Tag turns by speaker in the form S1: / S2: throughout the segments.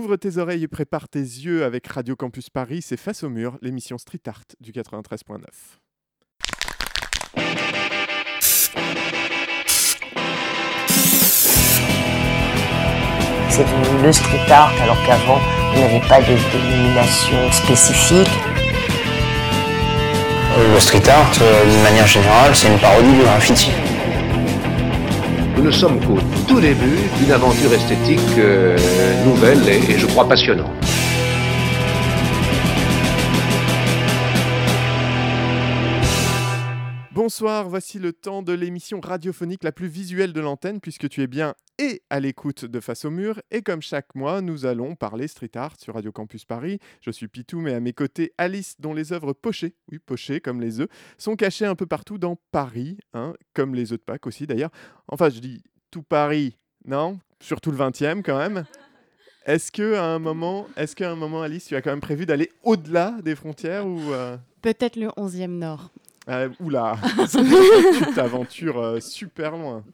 S1: Ouvre tes oreilles et prépare tes yeux avec Radio Campus Paris, c'est Face au mur, l'émission Street Art du 93.9.
S2: C'est devenu le street art alors qu'avant il n'y avait pas de dénomination spécifique.
S3: Le street art, euh, d'une manière générale, c'est une parodie du graffiti.
S4: Nous ne sommes qu'au tout début d'une aventure esthétique euh, nouvelle et, et je crois passionnante.
S1: Bonsoir, voici le temps de l'émission radiophonique la plus visuelle de l'antenne puisque tu es bien et à l'écoute de Face au mur et comme chaque mois nous allons parler street art sur Radio Campus Paris. Je suis Pitou mais à mes côtés Alice dont les œuvres pochées, oui pochées comme les œufs, sont cachées un peu partout dans Paris, hein, comme les œufs de Pâques aussi d'ailleurs. Enfin je dis tout Paris, non? Surtout le 20e quand même. Est-ce que à un moment, est-ce qu'à un moment Alice tu as quand même prévu d'aller au-delà des frontières ou euh,
S5: Peut-être le 11e Nord.
S1: Euh, oula, tu t'aventures euh, super loin.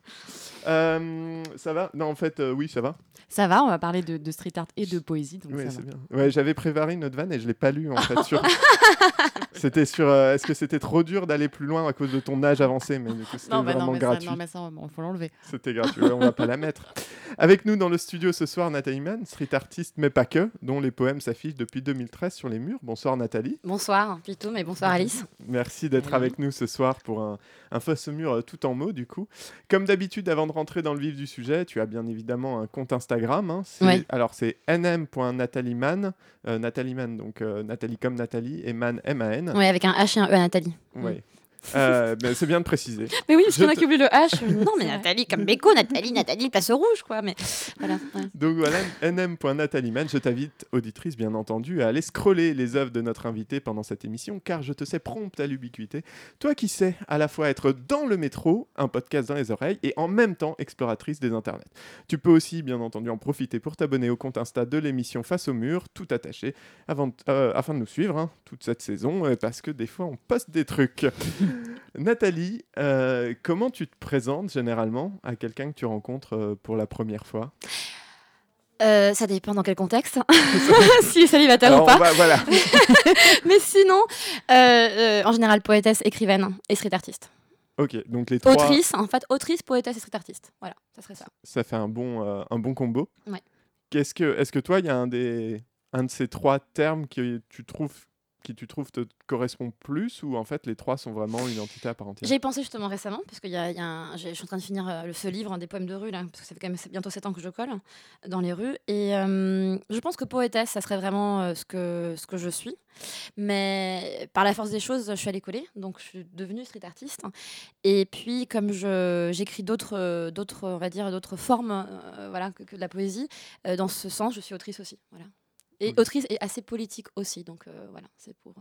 S1: Euh, ça va Non, en fait, euh, oui, ça va.
S5: Ça va, on va parler de, de street art et de poésie, donc
S1: Oui,
S5: ça
S1: c'est
S5: va.
S1: bien. Ouais, j'avais préparé une autre vanne et je l'ai pas lu en fait. Sur... c'était sur. euh, Est-ce que c'était trop dur d'aller plus loin à cause de ton âge avancé? Mais du coup, c'était
S5: Non, bah
S1: vraiment
S5: non, mais ça,
S1: gratuit.
S5: non, mais ça, on- faut l'enlever.
S1: C'était gratuit. ouais, on va pas la mettre. Avec nous dans le studio ce soir, Nathalie Mann, street artiste mais pas que, dont les poèmes s'affichent depuis 2013 sur les murs. Bonsoir Nathalie.
S6: Bonsoir Pitou, mais bonsoir Alice.
S1: Merci d'être avec nous ce soir pour un, un face mur tout en mots du coup. Comme d'habitude, avant de rentrer dans le vif du sujet, tu as bien évidemment un compte Instagram. hein. C'est-
S6: Ouais.
S1: Alors c'est nm.nathalieman, euh, donc euh, Nathalie comme Nathalie et Man M-A-N.
S6: Oui, avec un H et un E à Nathalie.
S1: Ouais. Euh, ben, c'est bien de préciser.
S6: Mais oui, parce
S1: Je
S6: qu'il y en a oublient le H. Non, mais. Nathalie comme Beko, Nathalie, Nathalie, place au rouge, quoi. Mais voilà. ouais.
S1: Donc voilà, nm.nathalieman, je t'invite, auditrice bien entendu, à aller scroller les œuvres de notre invité pendant cette émission, car je te sais prompte à l'ubiquité. Toi qui sais à la fois être dans le métro, un podcast dans les oreilles, et en même temps exploratrice des internets. Tu peux aussi, bien entendu, en profiter pour t'abonner au compte Insta de l'émission Face au mur, tout attaché, avant de- euh, afin de nous suivre hein, toute cette saison, euh, parce que des fois on poste des trucs. Nathalie, euh, comment tu te présentes généralement à quelqu'un que tu rencontres euh, pour la première fois?
S6: Euh, ça dépend dans quel contexte, s'il est célibataire
S1: Alors,
S6: ou pas.
S1: on va- voilà.
S6: Mais sinon, euh, en général, poétesse, écrivaine et street artiste.
S1: Ok, donc les trois,
S6: Autrice, en fait, autrice, poétesse et street artiste. Voilà, ça serait ça.
S1: ça fait un bon, un bon combo.
S6: Ouais.
S1: Qu'est-ce que, est-ce que toi, il y a un des, un de ces trois termes que tu trouves, qui tu trouves te correspond plus, ou en fait les trois sont vraiment une entité à part entière?
S6: J'ai pensé justement récemment, parce que y y a je suis en train de finir euh, ce livre hein, des poèmes de rue, parce que ça fait quand même bientôt 7 ans que je colle dans les rues. Et euh, je pense que poétesse, ça serait vraiment euh, ce, que, ce que je suis. Mais par la force des choses, je suis allée coller, donc je suis devenue street artiste. Et puis, comme j'écris d'autres, euh, d'autres, on va formes voilà, que, que de la poésie, dans ce sens, je suis autrice aussi. Voilà. Et
S1: Ok.
S6: autrice et assez politique aussi, donc euh, voilà, c'est pour...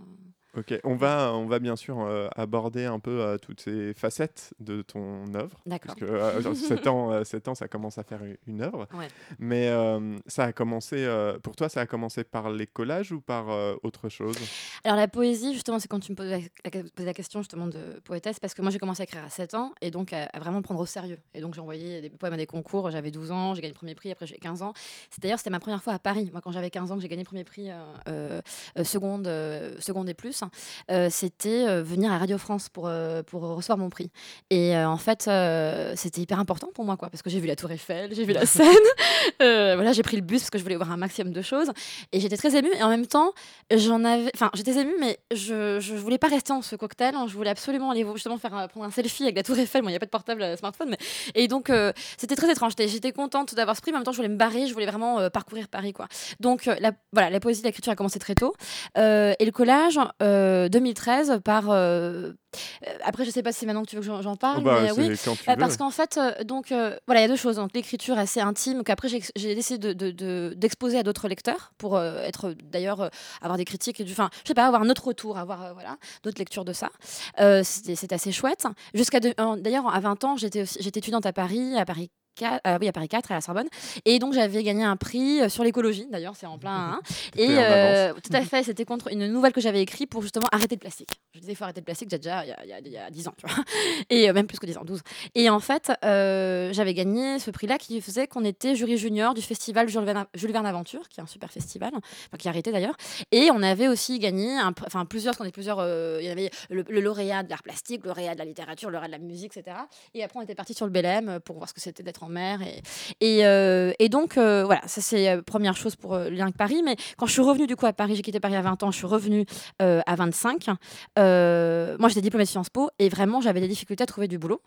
S6: euh,
S1: Ok, on va, on va bien sûr euh, aborder un peu euh, toutes ces facettes de ton œuvre.
S6: D'accord.
S1: Parce que euh, genre, 7 ans, euh, sept ans, ça commence à faire une œuvre.
S6: Ouais.
S1: Mais euh, ça a commencé, euh, pour toi, ça a commencé par les collages ou par euh, autre chose?
S6: Alors la poésie, justement, c'est quand tu me poses la, la- la question justement de poétesse, parce que moi j'ai commencé à écrire à 7 ans, et donc à, à vraiment me prendre au sérieux. Et donc j'ai envoyé des poèmes à des concours, j'avais 12 ans, j'ai gagné le premier prix, après j'ai 15 ans. C'est D'ailleurs, c'était ma première fois à Paris. Moi, quand j'avais 15 ans, que j'ai gagné le premier prix euh, euh, euh, seconde, euh, seconde et plus, euh, c'était euh, venir à Radio France pour, euh, pour recevoir mon prix. Et euh, en fait, euh, c'était hyper important pour moi, quoi, parce que j'ai vu la Tour Eiffel, j'ai vu la Seine, euh, voilà, j'ai pris le bus parce que je voulais voir un maximum de choses. Et j'étais très émue. Et en même temps, j'en avais. Enfin, j'étais émue, mais je, je voulais pas rester en ce cocktail. hein. Je voulais absolument aller justement faire prendre un selfie avec la Tour Eiffel. Bon, il n'y a pas de portable euh, smartphone. Mais... Et donc, euh, c'était très étrange. J'étais- contente d'avoir ce prix. Mais en même temps, je voulais me barrer. Je voulais vraiment euh, parcourir Paris, quoi. Donc, euh, la, voilà, la poésie, l'écriture a commencé très tôt. Euh, et le collage, euh, 2013, par. euh, euh, après, je sais pas si c'est maintenant que tu veux que j'en- parle.
S1: Oh bah,
S6: mais
S1: c'est
S6: oui. Bah, parce qu'en fait, euh, donc euh, voilà, il y a deux choses. Donc l'écriture assez intime qu'après j'ai décidé de- de- de- d'exposer à d'autres lecteurs pour euh, être d'ailleurs euh, avoir des critiques et du, enfin, je sais pas, avoir un autre retour, avoir euh, voilà d'autres lectures de ça. Euh, c'était assez chouette. Jusqu'à euh, d'ailleurs à 20 ans, j'étais étudiante à Paris, à Paris 4, euh, oui, à Paris 4, à la Sorbonne. Et donc, j'avais gagné un prix euh, sur l'écologie, d'ailleurs, c'est en plein. hein. Et euh, tout à fait, c'était contre une nouvelle que j'avais écrite pour justement arrêter le plastique. Je disais, il faut arrêter le plastique, déjà il y, a, il y a- il y a 10 ans, tu vois. Et euh, même plus que 10 ans, 12. Et en fait, j'avais gagné ce prix-là qui faisait qu'on était jury junior du festival Jules Verne, Jules Verne Aventure, qui est un super festival, enfin, qui a arrêté d'ailleurs. Et on avait aussi gagné, un enfin plusieurs, parce qu'on est plusieurs, il y avait le, le lauréat de l'art plastique, le lauréat de la littérature, le lauréat de la musique, etc. Et après, on était parti sur le Belém pour voir ce que c'était d'être mer. Et, et, euh, donc, euh, voilà, ça c'est euh, première chose pour lien avec Paris. Mais quand je suis revenue du coup à Paris, j'ai quitté Paris à 20 ans, je suis revenue à 25. Euh, moi, j'étais diplômée de Sciences Po et vraiment, j'avais des difficultés à trouver du boulot.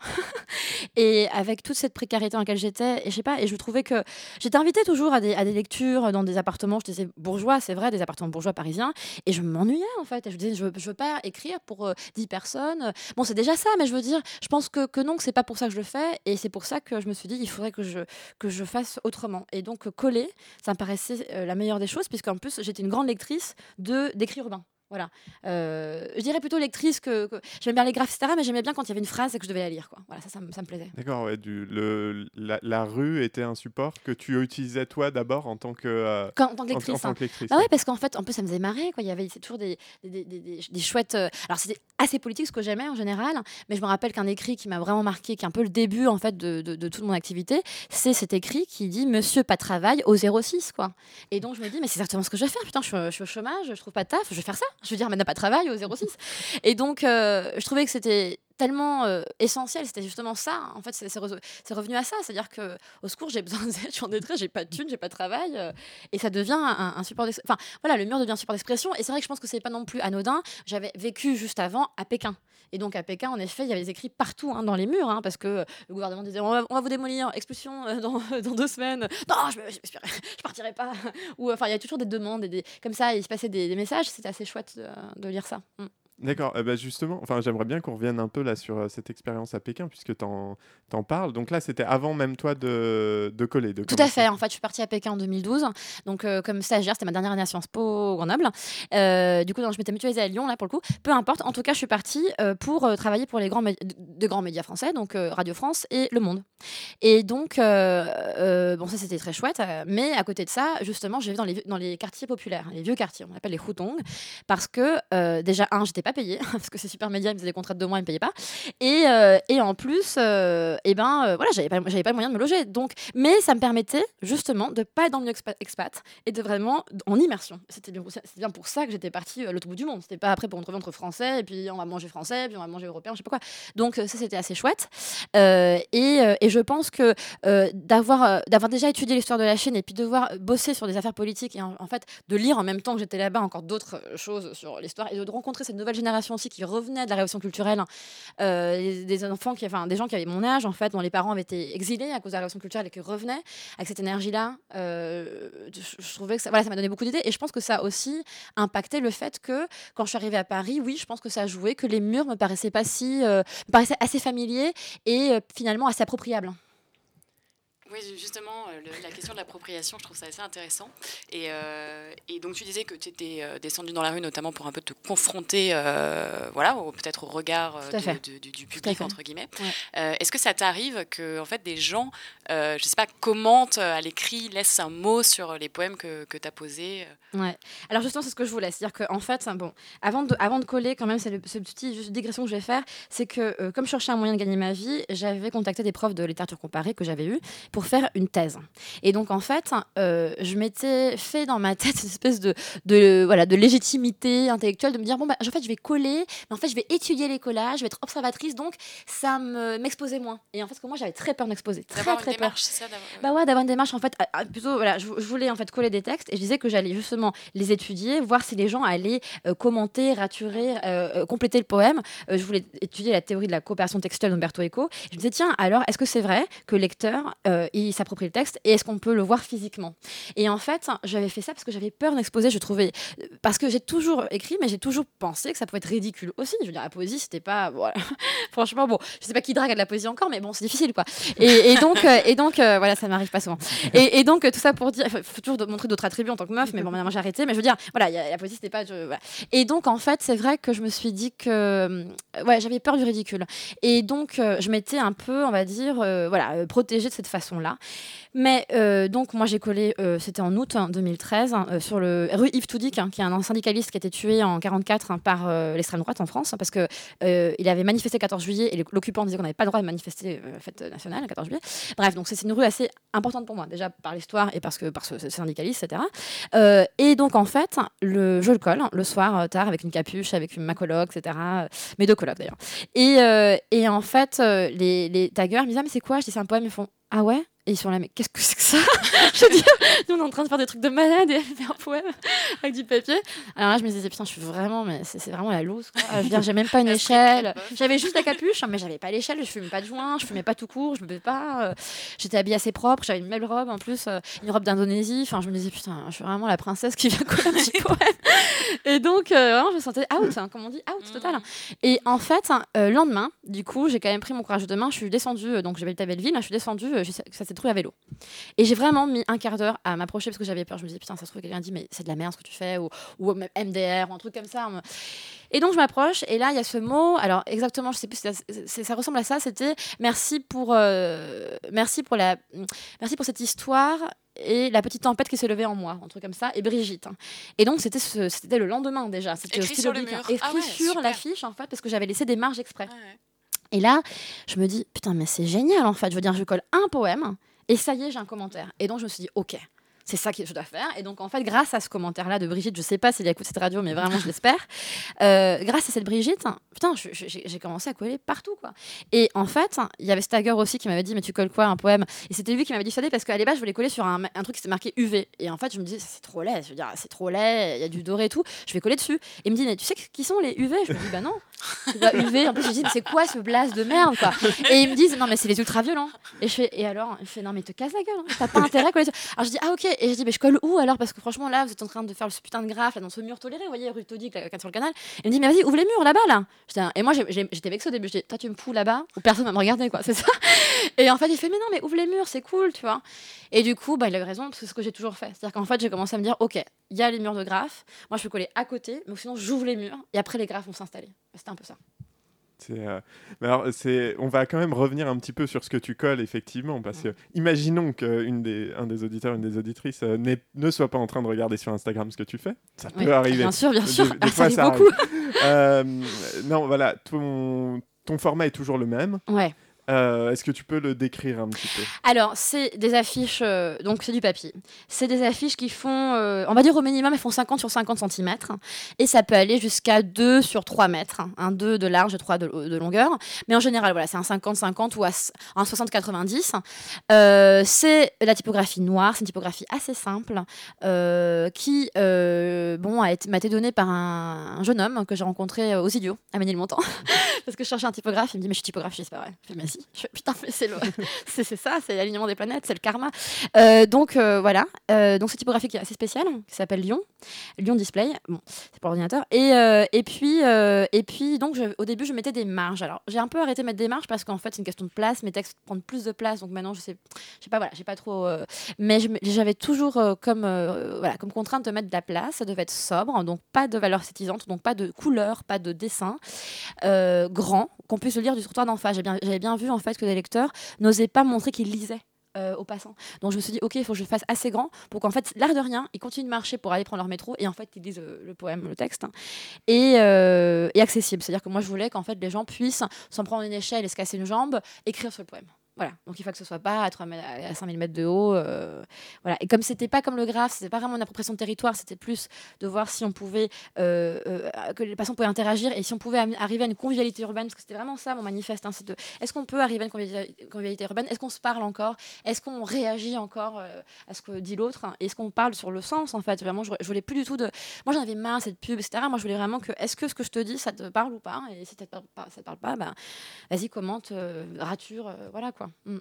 S6: et avec toute cette précarité dans laquelle j'étais, et je sais pas, et je trouvais que j'étais invitée toujours à des, à des lectures dans des appartements, je disais bourgeois, c'est vrai, des appartements bourgeois parisiens, et je m'ennuyais en fait. Et je disais, je je veux pas écrire pour euh, 10 personnes. Bon, c'est déjà ça, mais je veux dire, je pense que, que non, que c'est pas pour ça que je le fais, et c'est pour ça que je me suis dit, il faudrait que je, que je fasse autrement. Et donc, euh, coller, ça me paraissait euh, la meilleure des choses, puisqu'en plus, j'étais une grande lectrice de d'écrits urbains. Voilà. Euh, je dirais plutôt lectrice que. que... J'aimais bien les graphes, etc., mais j'aimais bien quand il y avait une phrase et que je devais la lire. Quoi. Voilà, ça, ça, me- ça me plaisait.
S1: D'accord, ouais, du, le, la, la rue était un support que tu utilisais toi d'abord en tant que, euh,
S6: Quand, en tant que
S1: en- en,
S6: lectrice.
S1: tant
S6: hein.
S1: que lectrice.
S6: Bah
S1: ouais.
S6: ouais, parce qu'en fait, en plus, ça me faisait marrer. Quoi. Il y avait c'est toujours des, des, des, des- chouettes. euh, Alors, c'était assez politique ce que j'aimais en général, mais je me rappelle qu'un écrit qui m'a vraiment marqué, qui est un peu le début en fait de, de, de toute mon activité, c'est cet écrit qui dit Monsieur pas de travail au 06. Quoi. Et donc, je me dis, mais c'est exactement ce que je vais faire. Putain, je, suis- je suis au chômage, je trouve pas de taf, je vais faire ça. Je veux dire, mais n'a pas de travail au 06. Et donc, euh, je trouvais que c'était tellement euh, essentiel, c'était justement ça. En fait, c'est c'est re- c'est revenu à ça, c'est-à-dire que au secours, j'ai besoin d'aide, je suis en détresse, j'ai pas de thunes, j'ai pas de travail, euh, et ça devient un, un support d'expression. Enfin, voilà, le mur devient un support d'expression, et c'est vrai que je pense que c'est pas non plus anodin. J'avais vécu juste avant à Pékin. Et donc à Pékin, en effet, il y avait des écrits partout hein, dans les murs, hein, parce que le gouvernement disait on va, vous démolir, expulsion euh, dans, dans deux semaines. Non, je, je, je, partirai pas. Ou enfin, il y a toujours des demandes et des comme ça, il se passait des, messages. C'était assez chouette de, de lire ça. Mm.
S1: D'accord, ben justement, enfin, j'aimerais bien qu'on revienne un peu là sur euh, cette expérience à Pékin, puisque tu en, parles. Donc là, c'était avant même toi de, de coller. De
S6: Tout à fait. En fait, je suis partie à Pékin en 2012. Donc, euh, comme stagiaire, c'était ma dernière année à Sciences Po au Grenoble. Euh, du coup, je m'étais mutualisée à Lyon, là, pour le coup. Peu importe. En tout cas, je suis partie euh, pour euh, travailler pour les grands, de, de grands médias français, donc euh, Radio France et Le Monde. Et donc, euh, euh, bon, ça, c'était très chouette. euh, mais à côté de ça, justement, j'ai vu dans les, dans les quartiers populaires, les vieux quartiers, on appelle les Hutong, parce que euh, déjà, un, j'étais pas payée, parce que c'est super média, ils me des contrats de deux mois, ils me payaient pas. Et, euh, et en plus, euh, eh ben, euh, voilà, j'avais pas, j'avais pas moyen de me loger. Donc, mais ça me permettait justement de pas être dans le milieu expat, et de vraiment en immersion. C'était bien, c'était bien pour ça que j'étais partie à l'autre bout du monde. C'était pas après pour me trouver entre français et puis on va manger français, puis on va manger européen, je sais pas quoi. Donc ça c'était assez chouette. Et, et je pense que d'avoir d'avoir déjà étudié l'histoire de la Chine et puis de voir bosser sur des affaires politiques et en, en fait de lire en même temps que j'étais là-bas encore d'autres choses sur l'histoire et de rencontrer cette nouvelle génération aussi qui revenait de la révolution culturelle, euh, des, enfants qui, enfin des gens qui avaient mon âge en fait, dont les parents avaient été exilés à cause de la révolution culturelle et qui revenaient avec cette énergie-là. euh, je, trouvais que ça, voilà, ça m'a donné beaucoup d'idées et je pense que ça a aussi impacté le fait que quand je suis arrivée à Paris, oui, je pense que ça a joué, que les murs me paraissaient pas si, euh, me paraissaient assez familiers et finalement assez appropriables.
S7: Oui, justement, euh, le- la question de l'appropriation, je trouve ça assez intéressant. Et, euh, et donc, tu disais que tu étais euh, descendu dans la rue, notamment pour un peu te confronter, euh, voilà, peut-être au regard de- de- du, public, entre guillemets.
S6: Ouais.
S7: Euh, Est-ce que ça t'arrive que, en fait, des gens, je sais pas, commentent à l'écrit, laissent un mot sur les poèmes que, que tu as posés
S6: Ouais. Alors justement, c'est ce que je voulais. C'est-à-dire qu'en fait, hein, bon, avant de, avant de coller, quand même, c'est le, ce petit juste digression que je vais faire, c'est que comme je cherchais un moyen de gagner ma vie, j'avais contacté des profs de littérature comparée que j'avais eu pour faire une thèse. Et donc en fait, euh, je m'étais fait dans ma tête une espèce de, de voilà de légitimité intellectuelle de me dire bon bah en fait je vais coller, mais en fait je vais étudier les collages, je vais être observatrice, donc ça me m'exposait moins. Et en fait, que moi j'avais très peur de m'exposer, très
S7: D'avoir
S6: très
S7: une
S6: peur.
S7: démarche, c'est ça
S6: Bah ouais, d'avoir une démarche en fait, à- à- plutôt voilà, je, je voulais en fait coller des textes et je disais que j'allais justement les étudier, voir si les gens allaient euh, commenter, raturer, euh, compléter le poème. Je voulais étudier la théorie de la coopération textuelle d'Umberto Eco. Je me disais tiens, alors est-ce que c'est vrai que le lecteur euh, il s'approprie le texte et est-ce qu'on peut le voir physiquement? Et en fait, j'avais fait ça parce que j'avais peur d'exposer. Je trouvais parce que j'ai toujours écrit, mais j'ai toujours pensé que ça pouvait être ridicule aussi. Je veux dire, la poésie, c'était pas voilà. Franchement, bon, je sais pas qui drague à de la poésie encore, mais bon, c'est difficile quoi. Et, donc, euh, et donc, euh, voilà, ça m'arrive pas souvent. Et, donc, euh, tout ça pour dire, il faut toujours montrer d'autres attributs en tant que meuf, mais bon, maintenant j'ai arrêté. Mais je veux dire, voilà, la poésie, c'était pas. Et donc, en fait, c'est vrai que je me suis dit que, euh, ouais, j'avais peur du ridicule. Et donc, euh, je m'étais un peu, on va dire, euh, voilà, euh, protégée de cette façon-là. Là. Mais euh, donc, moi, j'ai collé, euh, c'était en août hein, 2013, hein, euh, sur le rue Yves Toudic, hein, qui est un syndicaliste qui a été tué en 44 hein, par l'extrême droite en France, hein, parce que il avait manifesté le 14 juillet et l'occupant disait qu'on n'avait pas le droit de manifester la fête nationale le 14 juillet. Bref, donc c'est une rue assez importante pour moi, déjà par l'histoire et parce que par ce, ce syndicaliste, etc. Et donc, en fait, le, je le colle le soir tard avec une capuche, avec une, ma coloc, etc. Mes deux colocs d'ailleurs. Et, et en fait, les, les taggers me disent Ah, mais c'est quoi? Je dis C'est un poème. Ils font Ah ouais? Et ils sont là, mais qu'est-ce que c'est que ça Je veux dire, nous on est en train de faire des trucs de malade et elle fait un poème avec du papier. Alors là, je me disais Putain, je suis vraiment, mais c'est vraiment la loose. Quoi. Je veux dire, j'ai même pas une échelle. J'avais juste la capuche, hein, mais j'avais pas l'échelle. Je fumais pas de joint, je fumais pas tout court, je buvais pas. euh, J'étais habillée assez propre, j'avais une belle robe en plus, euh, une robe d'Indonésie. Enfin, je me disais Putain, je suis vraiment la princesse qui vient coller un petit poème. Et donc, euh, vraiment, je me sentais out, hein, comme on dit, out total. Et en fait, euh, le lendemain, du coup, j'ai quand même pris mon courage de main. Je suis descendue, donc j'habitais à Belleville, je suis descendue, ça s'est trouvé à vélo. Et j'ai vraiment mis un quart d'heure à m'approcher parce que j'avais peur. Je me disais, putain, ça se trouve, quelqu'un dit, mais c'est de la merde ce que tu fais, ou, ou même MDR, ou un truc comme ça. Et donc, je m'approche, et là, il y a ce mot, alors exactement, je sais plus, c'est- ça ressemble à ça, c'était merci pour, euh, merci pour la, merci pour cette histoire et la petite tempête qui s'est levée en moi, un truc comme ça, et Brigitte. hein. Et donc, c'était ce- c'était le lendemain déjà. C'était
S7: Écrit sur le
S6: hein.
S7: Ah ouais,
S6: sur l'affiche, en fait, parce que j'avais laissé des marges exprès.
S7: Ouais.
S6: Et là, je me dis, putain, mais c'est génial en fait. Je veux dire, je colle un poème et ça y est, j'ai un commentaire. Et donc, je me suis dit, ok. C'est ça que je dois faire. Et donc, en fait, grâce à ce commentaire-là de Brigitte, je sais pas s'il écoute cette radio, mais vraiment, je l'espère. euh, grâce à cette Brigitte, putain, je- je- j'ai commencé à coller partout, quoi. Et en fait, il y avait Stagger aussi qui m'avait dit, mais tu colles quoi, un poème? Et c'était lui qui m'avait dissuadé parce qu'à l'époque, je voulais coller sur un, un truc qui s'était marqué UV. Et en fait, je me disais, c'est trop laid. Je veux dire, c'est trop laid, il y a du doré et tout. Je vais coller dessus. Et il me dit, mais tu sais qui sont les UV Je me dis, bah non. UV. En plus, je dis, c'est quoi ce blast de merde, quoi? Et ils me disent, non, mais c'est les ultraviolents. Et je fais, et alors? Il fait, non, mais te casse la gueule. hein. T'as pas intérêt à coller dessus. Alors je dis, ah ok. Et je dis, mais je colle où alors? Parce que franchement, là, vous êtes en train de faire ce putain de graphe là, dans ce mur toléré, vous voyez, rue Taudic, là, sur le canal. Il me dit, mais vas-y, ouvre les murs là-bas, là. Et moi, j'étais vexée au début. Je dis, toi, tu me fous là-bas personne va me regarder, quoi. C'est ça? Et en fait, il fait, mais non, mais ouvre les murs, c'est cool, tu vois. Et du coup, bah, il avait raison, parce que c'est ce que j'ai toujours fait. C'est-à-dire qu'en fait, j'ai commencé à me dire, ok, il y a les murs de graphes. Moi, je peux coller à côté, mais sinon, j'ouvre les murs et après, les graphes vont s'installer. C'était un peu ça.
S1: Euh, mais alors, on va quand même revenir un petit peu sur ce que tu colles, effectivement, parce que imaginons qu'un des, un des auditeurs, une des auditrices euh, ne soit pas en train de regarder sur Instagram ce que tu fais. Ça peut
S6: Oui,
S1: arriver.
S6: Bien sûr, bien sûr.
S1: des
S6: Ah,
S1: fois,
S6: ça
S1: ça
S6: arrive beaucoup.
S1: Euh, non, voilà, ton, ton format est toujours le même.
S6: Ouais.
S1: Euh, est-ce que tu peux le décrire un petit peu?
S6: Alors, c'est des affiches, euh, donc c'est du papier. C'est des affiches qui font, euh, on va dire au minimum, elles font 50 sur 50 cm. Et ça peut aller jusqu'à 2 sur 3 mètres. Un 2 de large et 3 de, longueur. Mais en général, voilà, c'est un 50-50 ou un 60-90. Euh, c'est la typographie noire, c'est une typographie assez simple qui bon, a été- donnée par un, un jeune homme que j'ai rencontré aux idiots à Ménilmontant. Parce que je cherchais un typographe, il me dit, mais je suis typographe, dis, c'est pas vrai. Je fais, mais si. Putain, mais c'est ça, c'est l'alignement des planètes, c'est le karma. Euh, donc euh, voilà, Euh, donc cette typographie qui est assez spéciale, qui s'appelle Lyon, Lyon Display, bon, c'est pour l'ordinateur. Et, euh, puis, et puis donc au début, je mettais des marges. Alors j'ai un peu arrêté de mettre des marges parce qu'en fait, c'est une question de place, mes textes prennent plus de place, donc maintenant, je sais, sais pas, voilà, j'ai pas trop. mais j'avais toujours comme, voilà, comme contrainte de mettre de la place, ça devait être sobre, donc pas de valeur esthétisante, donc pas de couleur, pas de dessin grand, qu'on puisse le lire du trottoir d'en face. Bien, j'avais bien vu en fait que les lecteurs n'osaient pas montrer qu'ils lisaient. euh, aux passants. Donc je me suis dit, ok, il faut que je fasse assez grand pour qu'en fait, l'air de rien, ils continuent de marcher pour aller prendre leur métro et en fait, ils lisent euh, le poème, le texte, hein, et, euh, et accessible. C'est-à-dire que moi, je voulais qu'en fait, les gens puissent, sans prendre une échelle et se casser une jambe, écrire sur le poème. Voilà, donc il faut que ce soit pas à, 3 mètres- à 5000 mètres de haut. euh. Et comme c'était pas comme le graphe, c'était pas vraiment une appropriation de territoire, c'était plus de voir si on pouvait, euh, euh, que les patients pouvaient interagir et si on pouvait arriver à une convivialité urbaine, parce que c'était vraiment ça mon manifeste. hein, est-ce qu'on peut arriver à une convivialité, urbaine? Est-ce qu'on se parle encore? Est-ce qu'on réagit encore à ce que dit l'autre? Est-ce qu'on parle sur le sens en fait? Vraiment, je, voulais plus du tout de. Moi, j'en avais marre cette pub, etc. Moi, je voulais vraiment que, est-ce que ce que je te dis, ça te parle ou pas? Et si ça te parle pas, ça te parle pas, ben, vas-y, commente, rature, voilà quoi. Mm.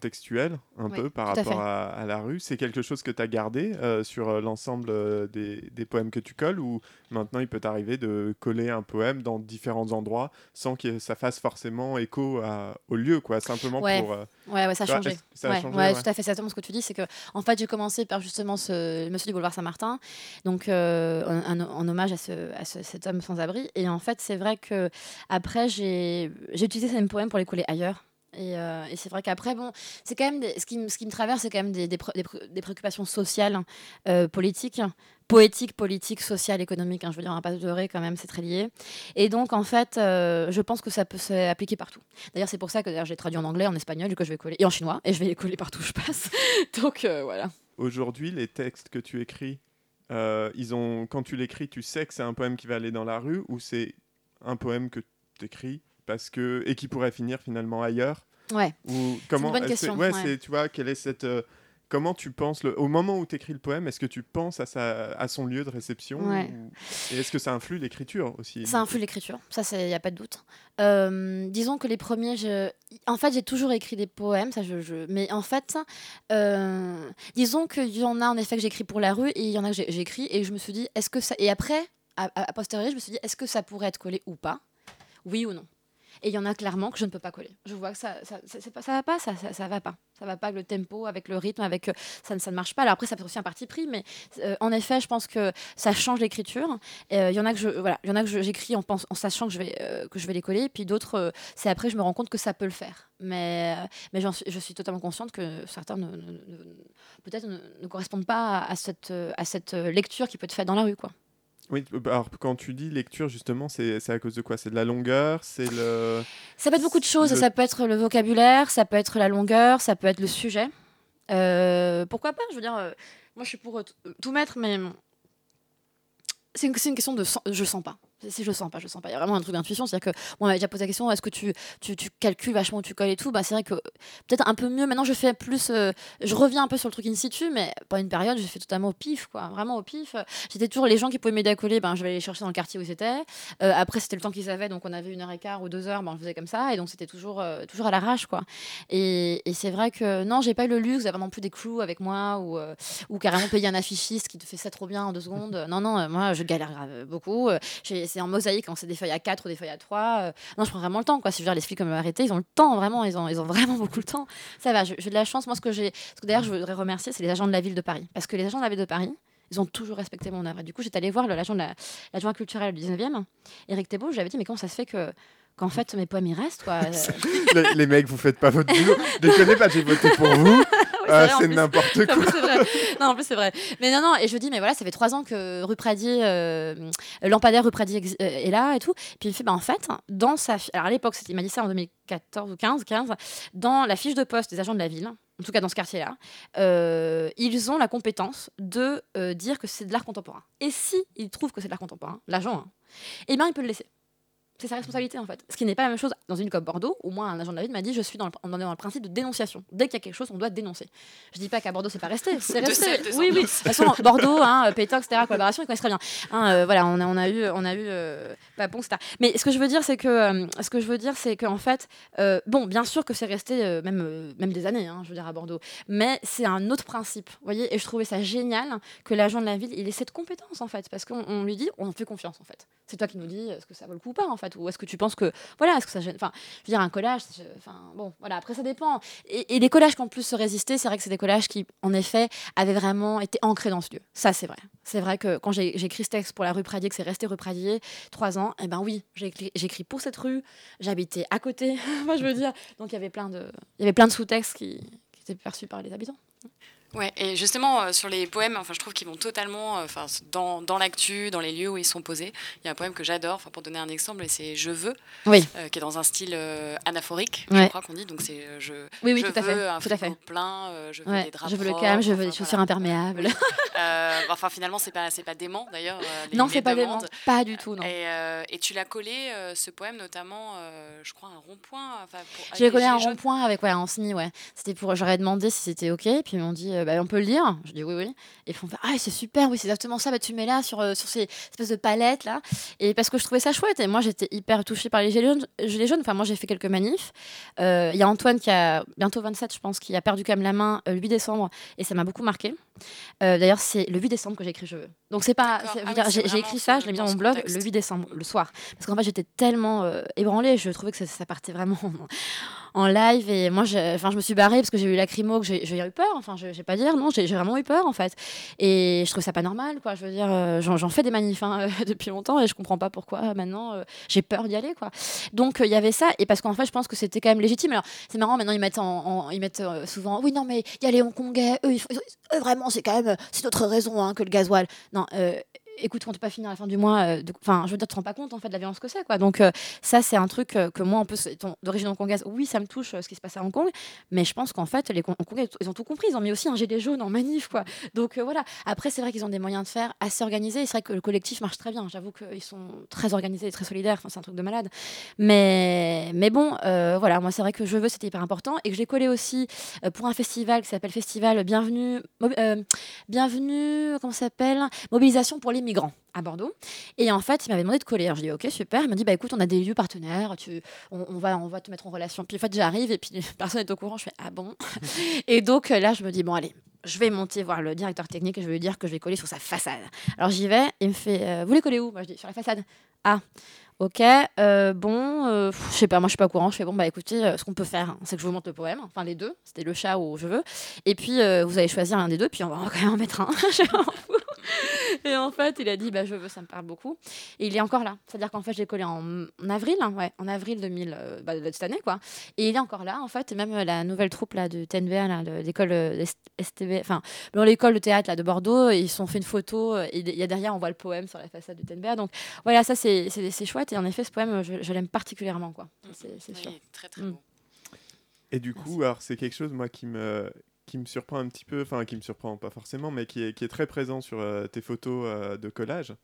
S1: Contextuel un peu par
S6: à
S1: rapport à, à la rue, c'est quelque chose que tu as gardé euh, sur euh, l'ensemble euh, des, des poèmes que tu colles ou maintenant il peut t'arriver de coller un poème dans différents endroits sans que ça fasse forcément écho à- au lieu, quoi, simplement
S6: Ouais.
S1: pour... euh,
S6: Ouais, ouais, ça a
S1: vois,
S6: changé.
S1: ça a
S6: ouais,
S1: changé,
S6: ouais,
S1: ouais.
S6: tout à fait, c'est exactement ce que tu dis. C'est que, en fait, j'ai commencé par justement ce Monsieur du boulevard Saint-Martin, donc euh, en, hommage à, ce, à ce- cet homme sans abri. Et en fait, c'est vrai que après, j'ai j'ai utilisé ces mêmes poèmes pour les coller ailleurs. Et, euh, et c'est vrai qu'après, bon, c'est quand même ce, qui, me- traverse, c'est quand même des, des, pré- des pré- des préoccupations sociales, euh, politiques, poétiques, politiques, sociales, économiques. hein. je veux dire, on va pas se quand même, c'est très lié. Et donc, en fait, euh, je pense que ça peut s'appliquer partout. D'ailleurs, c'est pour ça que j'ai traduit en anglais, en espagnol, du coup, je vais coller, et en chinois, et je vais les coller partout où je passe. donc, voilà.
S1: Aujourd'hui, les textes que tu écris, ils ont, quand tu l'écris, tu sais que c'est un poème qui va aller dans la rue ou c'est un poème que tu écris parce que et qui pourrait finir finalement ailleurs
S6: Ouais.
S1: ou comment
S6: bonne
S1: euh,
S6: question,
S1: ouais,
S6: ouais.
S1: c'est tu vois quelle est cette euh, comment tu penses le, au moment où tu écris le poème est-ce que tu penses à sa à son lieu de réception
S6: Ouais.
S1: ou- et est-ce que ça influe l'écriture aussi?
S6: Ça influe l'écriture, ça, il n'y a pas de doute. Euh, disons que les premiers, je... en fait, j'ai toujours écrit des poèmes, ça, je, je- mais en fait, euh, disons qu'il y en a en effet que j'écris pour la rue et il y en a que écrit et je me suis dit, est-ce que ça. Et après, a posteriori, je me suis dit, est-ce que ça pourrait être collé ou pas? Oui ou non et il y en a clairement que je ne peux pas coller. Je vois que ça, ça, ça, va pas, ça, ça, va pas. Ça va pas avec le tempo, avec le rythme, avec euh, ça, ne- marche pas. Alors après, ça peut être aussi un parti pris, mais euh, en effet, je pense que ça change l'écriture. Euh, Il y en a que je, voilà, il y en a que j'écris en, en sachant que je vais, que je vais les coller, puis d'autres, c'est après je me rends compte que ça peut le faire. Mais, mais je suis totalement consciente que certains ne, peut-être ne, ne correspondent pas à, cette, à cette lecture qui peut être faite dans la rue, quoi.
S1: Oui euh, alors quand tu dis lecture justement c'est à cause de quoi? C'est de la longueur? C'est le
S6: Ça peut être beaucoup de choses.
S1: Le-
S6: Ça peut être le vocabulaire, ça peut être la longueur, ça peut être le sujet. Euh, pourquoi pas? Je veux dire, euh, moi je suis pour tout mettre, mais c'est une, question de je sens pas. Si je sens pas, je sens pas. Il y a vraiment un truc d'intuition. C'est-à-dire que moi, on m'avait déjà posé la question est-ce que tu, tu, tu calcules vachement tu colles et tout bah, C'est vrai que peut-être un peu mieux. Maintenant, je fais plus. euh, je reviens un peu sur le truc in situ, mais pendant une période, j'ai fait totalement au pif, quoi. Vraiment au pif. J'étais toujours les gens qui pouvaient m'aider à coller, ben, je vais les chercher dans le quartier où ils étaient. Euh, après, c'était le temps qu'ils avaient, donc on avait une heure et quart ou deux heures, ben, on faisait comme ça, et donc c'était toujours, euh, toujours à l'arrache, quoi. Et, c'est vrai que non, j'ai pas eu le luxe d'avoir non plus des clous avec moi, ou, euh, ou carrément payer un affichiste qui te fait ça trop bien en deux secondes. Non, non, moi, je galère beaucoup. C'est en mosaïque, quand c'est des feuilles à 4 ou des feuilles à 3. non, je prends vraiment le temps, quoi. Si je veux dire, les filles comme arrêté, ils ont le temps, vraiment, ils ont, ils ont vraiment beaucoup de temps. Ça va, j'ai de la chance. Moi, ce que j'ai, ce que d'ailleurs, je voudrais remercier, c'est les agents de la ville de Paris. Parce que les agents de la ville de Paris, ils ont toujours respecté mon œuvre. Du coup, j'étais allée voir le- l'agent de la- l'adjoint culturel du 19e, Éric Thébault, je lui avais dit, mais comment ça se fait que qu'en fait mes poèmes ils restent quoi Euh,
S1: les, les mecs vous faites pas votre boulot déconnez pas j'ai voté pour vous Ah, c'est n'importe quoi.
S6: vrai. Non, en plus, c'est vrai. Mais non, non, et je dis, mais voilà, ça fait trois ans que rue Pradier, euh, Lampadaire rue Pradier euh, est là et tout. Puis il me fait, bah, en fait, dans sa. Alors à l'époque, c'était- il m'a dit ça en 2014 ou 15, 15, dans la fiche de poste des agents de la ville, en tout cas dans ce quartier-là, euh, ils ont la compétence de euh, dire que c'est de l'art contemporain. Et si ils trouvent que c'est de l'art contemporain, l'agent, hein, eh bien, il peut le laisser. C'est sa responsabilité en fait. Ce qui n'est pas la même chose dans une comme Bordeaux, où moi, un agent de la ville m'a dit je suis dans le, on est dans le principe de dénonciation. Dès qu'il y a quelque chose, on doit dénoncer. Je dis pas qu'à Bordeaux, c'est pas resté. C'est resté.
S7: de
S6: oui, oui. De toute façon, Bordeaux, hein, etc., collaboration, ils connaissent très bien. Hein, euh, voilà, on a, on a eu, on a eu euh, Papon, etc. Mais ce que je veux dire, c'est que, euh, ce que je veux dire, c'est qu'en fait, euh, bon, bien sûr que c'est resté euh, même, euh, même des années, hein, je veux dire, à Bordeaux, mais c'est un autre principe, vous voyez. Et je trouvais ça génial que l'agent de la ville, il ait cette compétence, en fait, parce qu'on on lui dit, on fait confiance, en fait. C'est toi qui nous dis, est-ce que ça vaut le coup ou pas, en fait, ou est-ce que tu penses que, voilà, est-ce que ça gêne, enfin, je veux dire, un collage, enfin, bon, voilà, après ça dépend. Et, les collages qui en plus se résister, c'est vrai que c'est des collages qui, en effet, avaient vraiment été ancrés dans ce lieu. Ça, c'est vrai. C'est vrai que quand j'ai écrit ce texte pour la rue Pradier, que c'est resté rue Pradier, trois ans, et ben oui, j'ai écrit, j'ai écrit pour cette rue, j'habitais à côté, moi je veux dire. Donc il y avait plein de, il y avait plein de sous-textes qui, qui étaient perçus par les habitants.
S7: Ouais, et justement, euh, sur les poèmes, enfin, je trouve qu'ils vont totalement euh, dans, dans l'actu, dans les lieux où ils sont posés. Il y a un poème que j'adore, enfin, pour donner un exemple, et c'est Je veux,
S6: Oui.
S7: euh, qui est dans un style euh, anaphorique,
S6: Ouais.
S7: je crois qu'on dit. Donc, c'est je,
S6: Oui, oui,
S7: je
S6: tout à
S7: veux
S6: fait,
S7: un
S6: tout
S7: frigo plein, je veux
S6: Ouais,
S7: des draps
S6: je veux le calme, je veux des chaussures
S7: voilà.
S6: imperméables.
S7: Enfin, finalement, c'est pas, c'est pas dément, d'ailleurs.
S6: non, c'est pas
S7: demandes.
S6: pas du tout, non.
S7: Et, et tu l'as collé, ce poème, notamment, je crois, un rond-point.
S6: J'ai
S7: les
S6: collé un rond-point avec ouais, SNI, ouais. C'était pour, j'aurais demandé si c'était ok, puis ils m'ont dit, euh, bah, on peut le lire. Je dis oui, oui. Et ils font, ah, c'est super, oui, c'est exactement ça. Bah, tu mets là sur, euh, sur ces espèces de palettes là. Et parce que je trouvais ça chouette. Et moi, j'étais hyper touchée par les gilets jaunes. Gilets jaunes. Enfin, moi, j'ai fait quelques manifs. Euh, Il y a Antoine qui a bientôt 27, je pense, qui a perdu quand même la main le 8 décembre, et ça m'a beaucoup marqué. D'ailleurs, c'est le 8 décembre que j'ai écrit Je veux. Donc c'est pas,
S7: Ah oui,
S6: j'ai écrit ça, je l'ai mis
S7: dans
S6: mon blog le 8 décembre, le soir. Parce qu'en fait, j'étais tellement ébranlée, je trouvais que ça, ça partait vraiment en live. Et moi, je, je me suis barrée parce que j'ai eu lacrymo, que j'ai eu peur. Enfin, je, vais pas dire, non, j'ai vraiment eu peur en fait. Et je trouve ça pas normal, quoi. Je veux dire, euh, j'en fais des manifs hein, depuis longtemps et je comprends pas pourquoi euh, maintenant euh, j'ai peur d'y aller, quoi. Donc il y avait ça. Et parce qu'en fait, je pense que c'était quand même légitime. Alors, c'est marrant, maintenant ils mettent, en, en- ils mettent souvent, oui, non, mais il y a les Hongkongais, eux, eux, vraiment, c'est quand même, c'est notre raison hein, que le gasoil. Non, écoute, on ne peut pas finir à la fin du mois. euh, Enfin, je veux dire, tu te rends pas compte en fait de la violence que c'est, quoi. Donc, euh, ça, c'est un truc euh, que moi, plus, étant d'origine hongkongaise, oui, ça me touche ce qui se passe à Hong Kong, mais je pense qu'en fait, les Hong- Hongkongais, ils ont tout compris. Ils ont mis aussi un gilet jaune en manif, quoi. Donc, voilà. Après, c'est vrai qu'ils ont des moyens de faire assez organisés. C'est vrai que le collectif marche très bien. J'avoue qu'ils sont très organisés et très solidaires. Enfin, c'est un truc de malade. Mais, mais bon, voilà. Moi, c'est vrai que je veux, c'était hyper important et que j'ai collé aussi pour un festival qui s'appelle Festival Bienvenue. Bienvenue, comment s'appelle? Mobilisation pour les migrants à Bordeaux. Et en fait, il m'avait demandé de coller. Alors, je dis ok, super. Il m'a dit bah écoute, on a des lieux partenaires, tu, on, on va, on va te mettre en relation. Puis en fait, j'arrive et puis personne n'est au courant. Je fais ah bon? et donc euh, là, je me dis bon allez. Je vais monter voir le directeur technique et je vais lui dire que je vais coller sur sa façade. Alors j'y vais, il me fait euh, Vous les collez où? Moi je dis Sur la façade. Ah, ok, euh, bon, euh, je sais pas, moi je suis pas au courant. Je fais Bon, bah écoutez, euh, ce qu'on peut faire, hein, c'est que je vous montre le poème, enfin les deux, c'était le chat ou je veux. Et puis vous allez choisir l'un des deux, puis on va quand même en mettre un. Je m'en fous. Et en fait, il a dit bah, Je veux, ça me parle beaucoup. Et il est encore là. C'est-à-dire qu'en fait, je l'ai collé en, en avril, hein, ouais, en avril 2000, euh, bah, de cette année, quoi. Et il est encore là, en fait. Et même euh, la nouvelle troupe là, de de l'école euh, STB, enfin, dans l'école de théâtre là, de Bordeaux, ils se sont fait une photo. euh, Et il y a derrière, on voit le poème sur la façade du TNBA. Donc voilà, ça, c'est chouette. Et en effet, ce poème, je, je l'aime particulièrement, quoi. C'est c'est sûr.
S7: Oui, très très
S6: Mm.
S7: beau.
S1: Et du coup, alors c'est quelque chose moi qui me qui me surprend un petit peu, enfin qui me surprend pas forcément, mais qui est, qui est très présent sur euh, tes photos euh, de collage.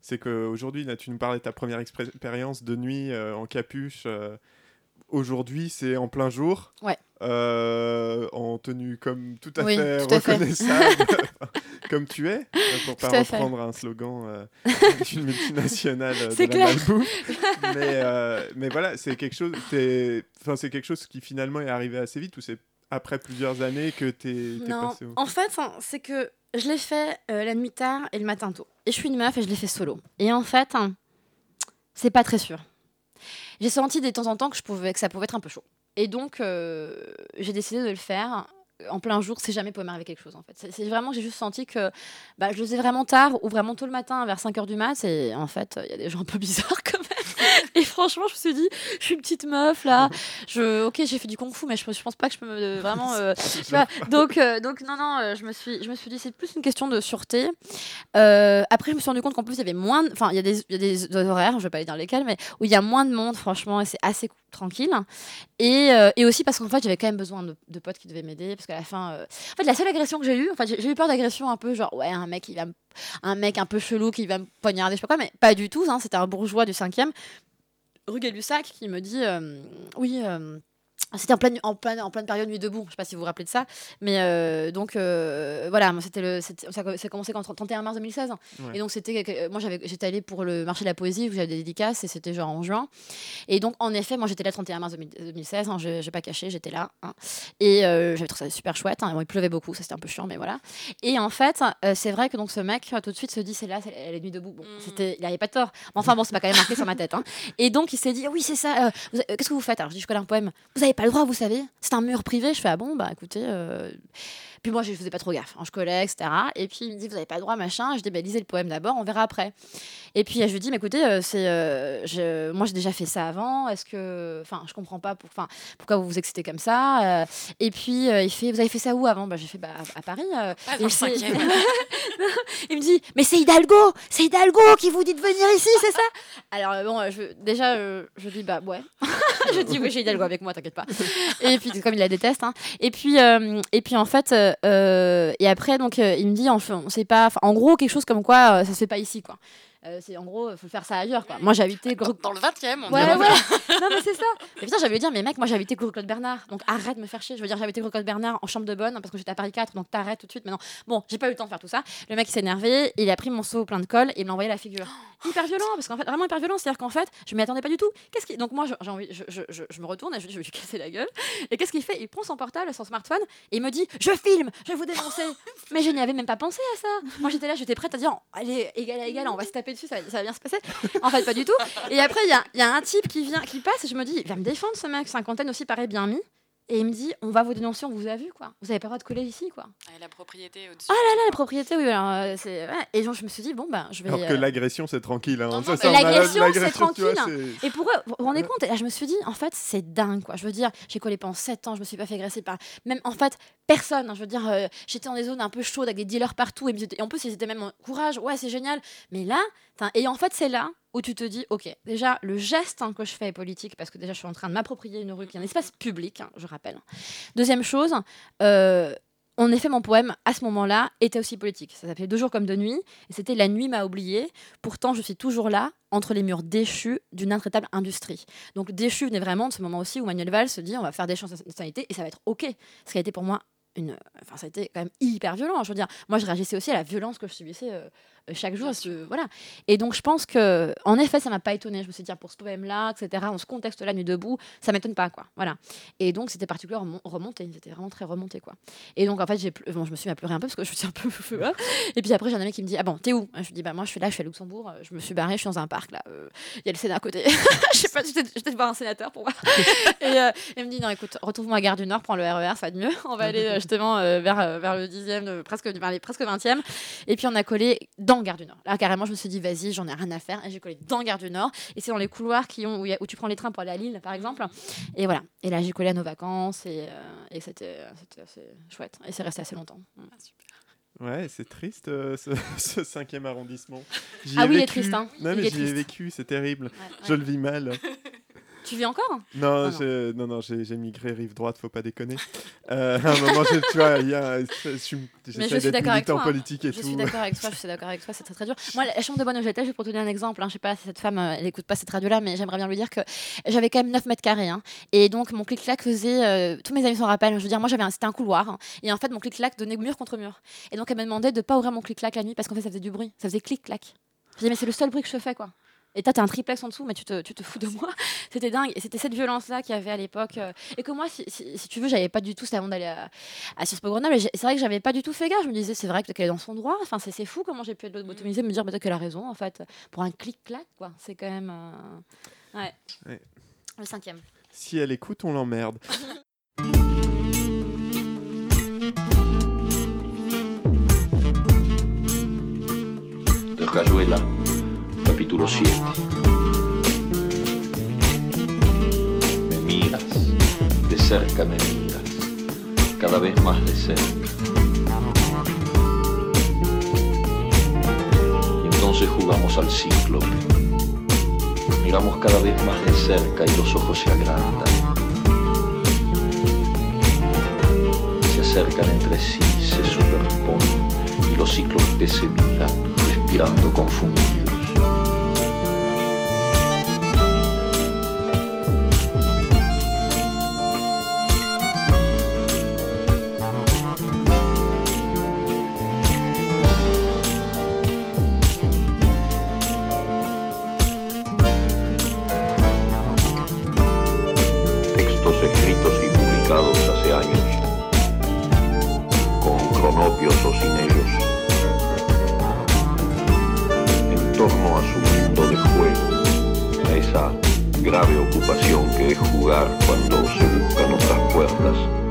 S1: C'est qu'aujourd'hui, là, tu nous parlais de ta première expérience de nuit euh, en capuche. Aujourd'hui, c'est en plein jour,
S6: Ouais.
S1: en tenue comme tout à
S6: Oui,
S1: fait
S6: tout à fait.
S1: reconnaissable, comme tu es, pour pas reprendre un slogan d'une multinationale de la
S6: clair.
S1: malbouffe. mais, mais voilà, c'est quelque chose. Enfin, c'est quelque chose qui finalement est arrivé assez vite ou c'est après plusieurs années que t'es
S6: Non,
S1: passé au...
S6: en fait, hein, c'est que je l'ai fait euh, la nuit tard et le matin tôt. Et je suis une meuf et je l'ai fait solo. Et en fait, hein, c'est pas très sûr. J'ai senti de temps en temps que, je pouvais, que ça pouvait être un peu chaud. Et donc, euh, j'ai décidé de le faire en plein jour, c'est jamais pour m'arriver quelque chose en fait. C'est- vraiment, j'ai juste senti que bah, je le faisais vraiment tard ou vraiment tôt le matin vers 5h du mat et en fait, il y a des gens un peu bizarres. Et franchement, je me suis dit, je suis une petite meuf là. Je, ok, j'ai fait du kung-fu, mais je, je pense pas que je peux me vraiment. euh, donc, euh, donc non, non, euh, je me suis, je me suis dit, c'est plus une question de sûreté. Après, je me suis rendu compte qu'en plus, il y avait moins, enfin, il y a des, y a des, des horaires, je vais pas aller dire lesquels, mais où il y a moins de monde, franchement, et c'est assez tranquille. Et, euh, et aussi parce qu'en fait, j'avais quand même besoin de, de potes qui devaient m'aider, parce qu'à la fin, euh, en fait, la seule agression que j'ai eue, en fait, j'ai eu peur d'agression un peu, genre, ouais, un mec, il va un mec un peu chelou qui va me poignarder, je sais pas quoi, mais pas du tout. hein, C'était un bourgeois du 5e, rue Gay-Lussac, qui me dit euh, Oui, euh, c'était en pleine, en, pleine, en pleine période nuit debout, je sais pas si vous vous rappelez de ça, mais euh, donc euh, voilà, c'était le, c'était- ça a ça a commencé quand 31 mars 2016,
S1: Ouais.
S6: et donc c'était, moi j'avais, j'étais allée pour le marché de la poésie où j'avais des dédicaces et c'était genre en juin, et donc en effet, moi j'étais là le 31 mars 2000 2016, hein, je j'ai pas caché, j'étais là, hein, et euh, j'avais trouvé ça super chouette, hein, bon, il pleuvait beaucoup, ça c'était un peu chiant, mais voilà, et en fait, euh, c'est vrai que donc ce mec tout de suite se dit c'est là, c'est- elle est nuit debout, bon,
S7: Mm.
S6: c'était, il avait pas tort, Mais enfin bon, c'est pas quand même marqué sur ma tête, hein. et donc il s'est dit oui c'est ça, vous- qu'est-ce que vous faites? Alors je dis je connais un poème, vous avez pas le droit, vous savez, c'est un mur privé. Je fais ah bon bah écoutez. euh, Puis moi je faisais pas trop gaffe, hein, je collais etc. Et puis il me dit vous avez pas le droit machin. Je dis bah lisez le poème d'abord, on verra après. Et puis je lui dis mais écoutez euh, c'est euh, je- moi j'ai déjà fait ça avant. Est-ce que enfin je comprends pas pour enfin pourquoi vous vous excitez comme ça. euh, et puis il fait vous avez fait ça où avant? Bah j'ai fait bah à, à Paris. et c'est-
S7: cinquième.
S6: il me dit, mais c'est Hidalgo, c'est Hidalgo qui vous dit de venir ici, c'est ça? Alors bon, je, déjà, je dis bah ouais, je dis oui j'ai Hidalgo avec moi, t'inquiète pas. Et puis comme il la déteste, hein. et puis et puis en fait, et après donc il me dit, enfin, on sait pas, en gros quelque chose comme quoi ça se fait pas ici quoi. Euh, c'est en gros, faut faire ça ailleurs quoi. Moi habité
S7: Dans, dans le 20e, on
S6: Ouais, ouais. non, mais c'est ça. Mais putain, j'avais dire, mais mec, moi j'habitais Cour Claude Bernard. Donc arrête de me faire chier. Je veux dire, j'habitais Cour Claude Bernard en chambre de bonne parce que j'étais à Paris 4. Donc t'arrêtes tout de suite. Mais non, bon, j'ai pas eu le temps de faire tout ça. Le mec il s'est énervé. Il a pris mon seau plein de colle et il m'a envoyé la figure. Hyper violent. Parce qu'en fait, vraiment hyper violent. C'est-à-dire qu'en fait, je m'y attendais pas du tout. Qu'est-ce qui... Donc moi, j'ai envie, je, je, je, je me retourne et je je vais lui casser la gueule. Et qu'est-ce qu'il fait? Il prend son portable, son smartphone et il me dit, je filme, je vais vous dénoncer. mais je n'y avais même pas pensé à ça. Moi j'étais là, j'étais prête à dire, allez, égal à égal, on va se taper ça, va- bien se passer. En fait, pas du tout. Et après, il y a, il y a un type qui vient, qui passe, et je me dis, il va me défendre ce mec. Cinquantaine aussi paraît bien mis. Et il me dit, on va vous dénoncer, on vous a vu, quoi. Vous avez pas le droit de coller ici, quoi.
S7: Ah, la propriété au-dessus.
S6: Ah là là, la propriété, oui. Alors, euh, c'est... ouais. Et donc, je me suis dit, bon, ben, je vais.
S1: Alors que
S6: euh,
S1: l'agression, c'est tranquille. hein.
S7: Non,
S1: Ça,
S7: non,
S1: ça,
S6: mais
S1: on a-
S6: l'agression, c'est
S1: vois,
S6: tranquille.
S1: c'est-
S6: Et pour eux, vous vous rendez compte Et là, je me suis dit, en fait, c'est dingue, quoi. Je veux dire, j'ai collé pendant 7 ans, je me suis pas fait agresser par. Même, en fait, personne. hein. Je veux dire, euh, j'étais dans des zones un peu chaudes avec des dealers partout. Et, et en plus, ils étaient même en courage. Ouais, c'est génial. Mais là, et en fait, c'est là où tu te dis, ok, déjà, le geste hein, que je fais est politique parce que déjà, je suis en train de m'approprier une rue qui est un espace public, hein, je rappelle. Deuxième chose, euh, en effet, mon poème, à ce moment-là, était aussi politique. Ça s'appelait Deux jours comme de nuit, et c'était La nuit m'a oublié. Pourtant, je suis toujours là, entre les murs déchus d'une intraitable industrie. Donc, déchu venait vraiment de ce moment aussi où Manuel Valls se dit on va faire des chances de nationalité et ça va être OK. Ce qui a été pour moi une. Enfin, ça a été quand même hyper violent. Je veux dire, moi, je réagissais aussi à la violence que je subissais euh, chaque jour. Voilà. Et donc, je pense que, en effet, ça m'a pas étonné. Je me suis dit, pour ce poème-là, etc., dans ce contexte-là, Nuit debout, ça m'étonne pas, quoi. Voilà. Et donc, c'était particulièrement remonté. C'était vraiment très remonté, quoi. Et donc, en fait, j'ai ple- bon, je me suis mis à pleurer un peu parce que je suis un peu. voilà. Et puis après, j'ai un ami qui me dit Ah bon, t'es où? Je lui dis Bah, moi, je suis là, je suis à Luxembourg. euh, Je me suis barrée, je suis dans un parc, là. euh, Il y a le Sénat à côté. Je sais pas, j'étais j'étais voir un sénateur pour voir. Et euh, il me dit Non, écoute, retrouve-moi à Gare du Nord, prends le RER, ça va être mieux. On va aller euh, justement euh, vers, euh, vers le 10e, euh, presque, vers les presque 20e. Et puis, on a collé dans Gare du Nord. Là, carrément, je me suis dit Vas-y, j'en ai rien à faire. Et j'ai collé dans Gare du Nord. Et c'est dans les couloirs qui ont, où, a- tu prends les trains pour aller à Lille, par exemple. Et voilà. Et là, j'ai collé à nos vacances. Et, euh, et c'était assez chouette. Et c'est resté assez longtemps. Mm.
S7: Ah, super.
S1: Ouais, c'est triste euh, ce, ce cinquième arrondissement. J'y
S6: Ah
S1: ai
S6: oui, il est
S1: vécu.
S6: triste, hein.
S1: Non,
S6: Il
S1: mais j'y ai vécu, c'est terrible.
S6: Ouais,
S1: Je
S6: ouais.
S1: le vis mal.
S6: Tu vis encore?
S1: Non,
S6: Ah non.
S1: non, non, j'ai migré rive droite, faut pas déconner. Euh, à un moment, tu vois, il y a, j'essaie d'être
S6: d'accord avec
S1: militant
S6: toi, hein.
S1: politique et
S6: Je
S1: tout.
S6: suis d'accord avec toi, je suis d'accord avec toi, c'est très très dur. Moi, la chambre de bonne où j'étais, je vais pour te donner un exemple, hein, je sais pas si cette femme, euh, elle écoute pas cette radio-là, mais j'aimerais bien lui dire que j'avais quand même 9 mètres carrés. hein. et donc, mon clic-clac faisait, euh, tous mes amis s'en rappellent, je veux dire, moi, j'avais un- c'était un couloir, hein, et en fait, mon clic-clac donnait mur contre mur. Et donc, elle me demandait de pas ouvrir mon clic-clac la nuit parce qu'en fait, ça faisait du bruit, ça faisait clic-clac. Je dis, mais c'est le seul bruit que je fais, quoi. Et toi, t'as un triplex en dessous, mais tu te, tu te fous de moi. C'était dingue. Et c'était cette violence-là qu'il y avait à l'époque. euh, et que moi, si, si- si tu veux, j'avais pas du tout, c'était avant d'aller à, à Sciences Po Grenoble. C'est vrai que j'avais pas du tout fait gaffe. Je me disais, c'est vrai que qu'elle est dans son droit. Enfin, c'est c'est fou comment j'ai pu être lobotomisée, me dire, bah, peut-être qu'elle a raison, en fait. Pour un clic-clac, quoi. C'est quand même. euh, Ouais.
S1: Ouais.
S6: Le cinquième.
S1: Si elle écoute, on l'emmerde.
S4: El caso es la capítulo 7.
S8: Me miras, de cerca me miras, cada vez más de cerca. Y entonces jugamos al cíclope. Miramos cada vez más de cerca y los ojos se agrandan. Se acercan entre sí, se superponen y los cíclopes se miran, respirando confundidos. Grave ocupación que es jugar cuando se buscan otras puertas.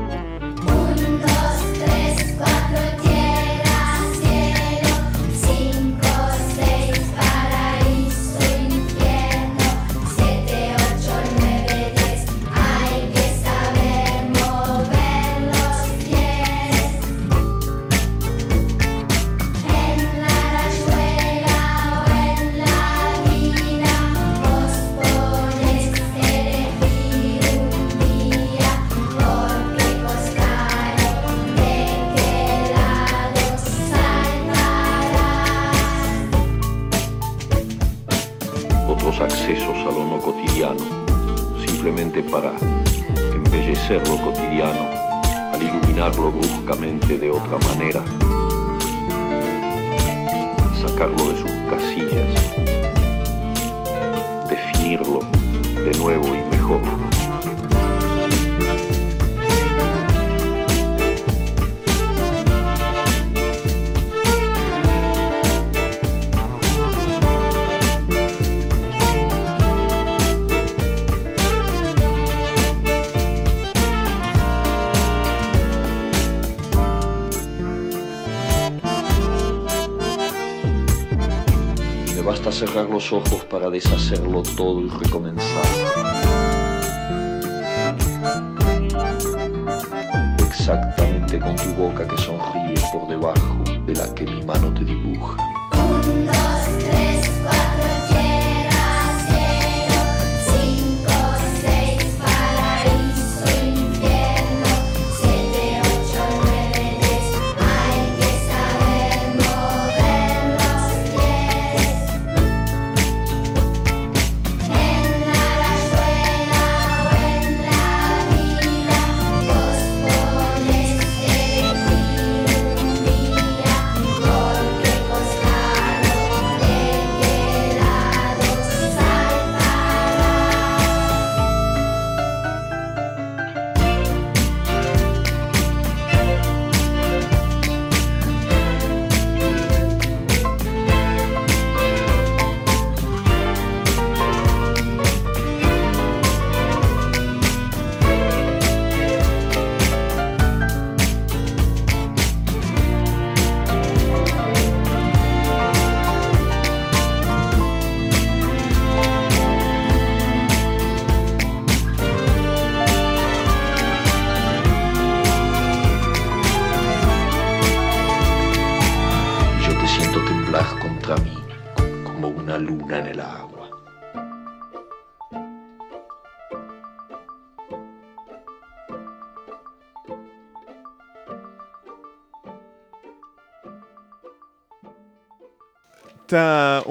S8: Para deshacerlo todo y recomenzar.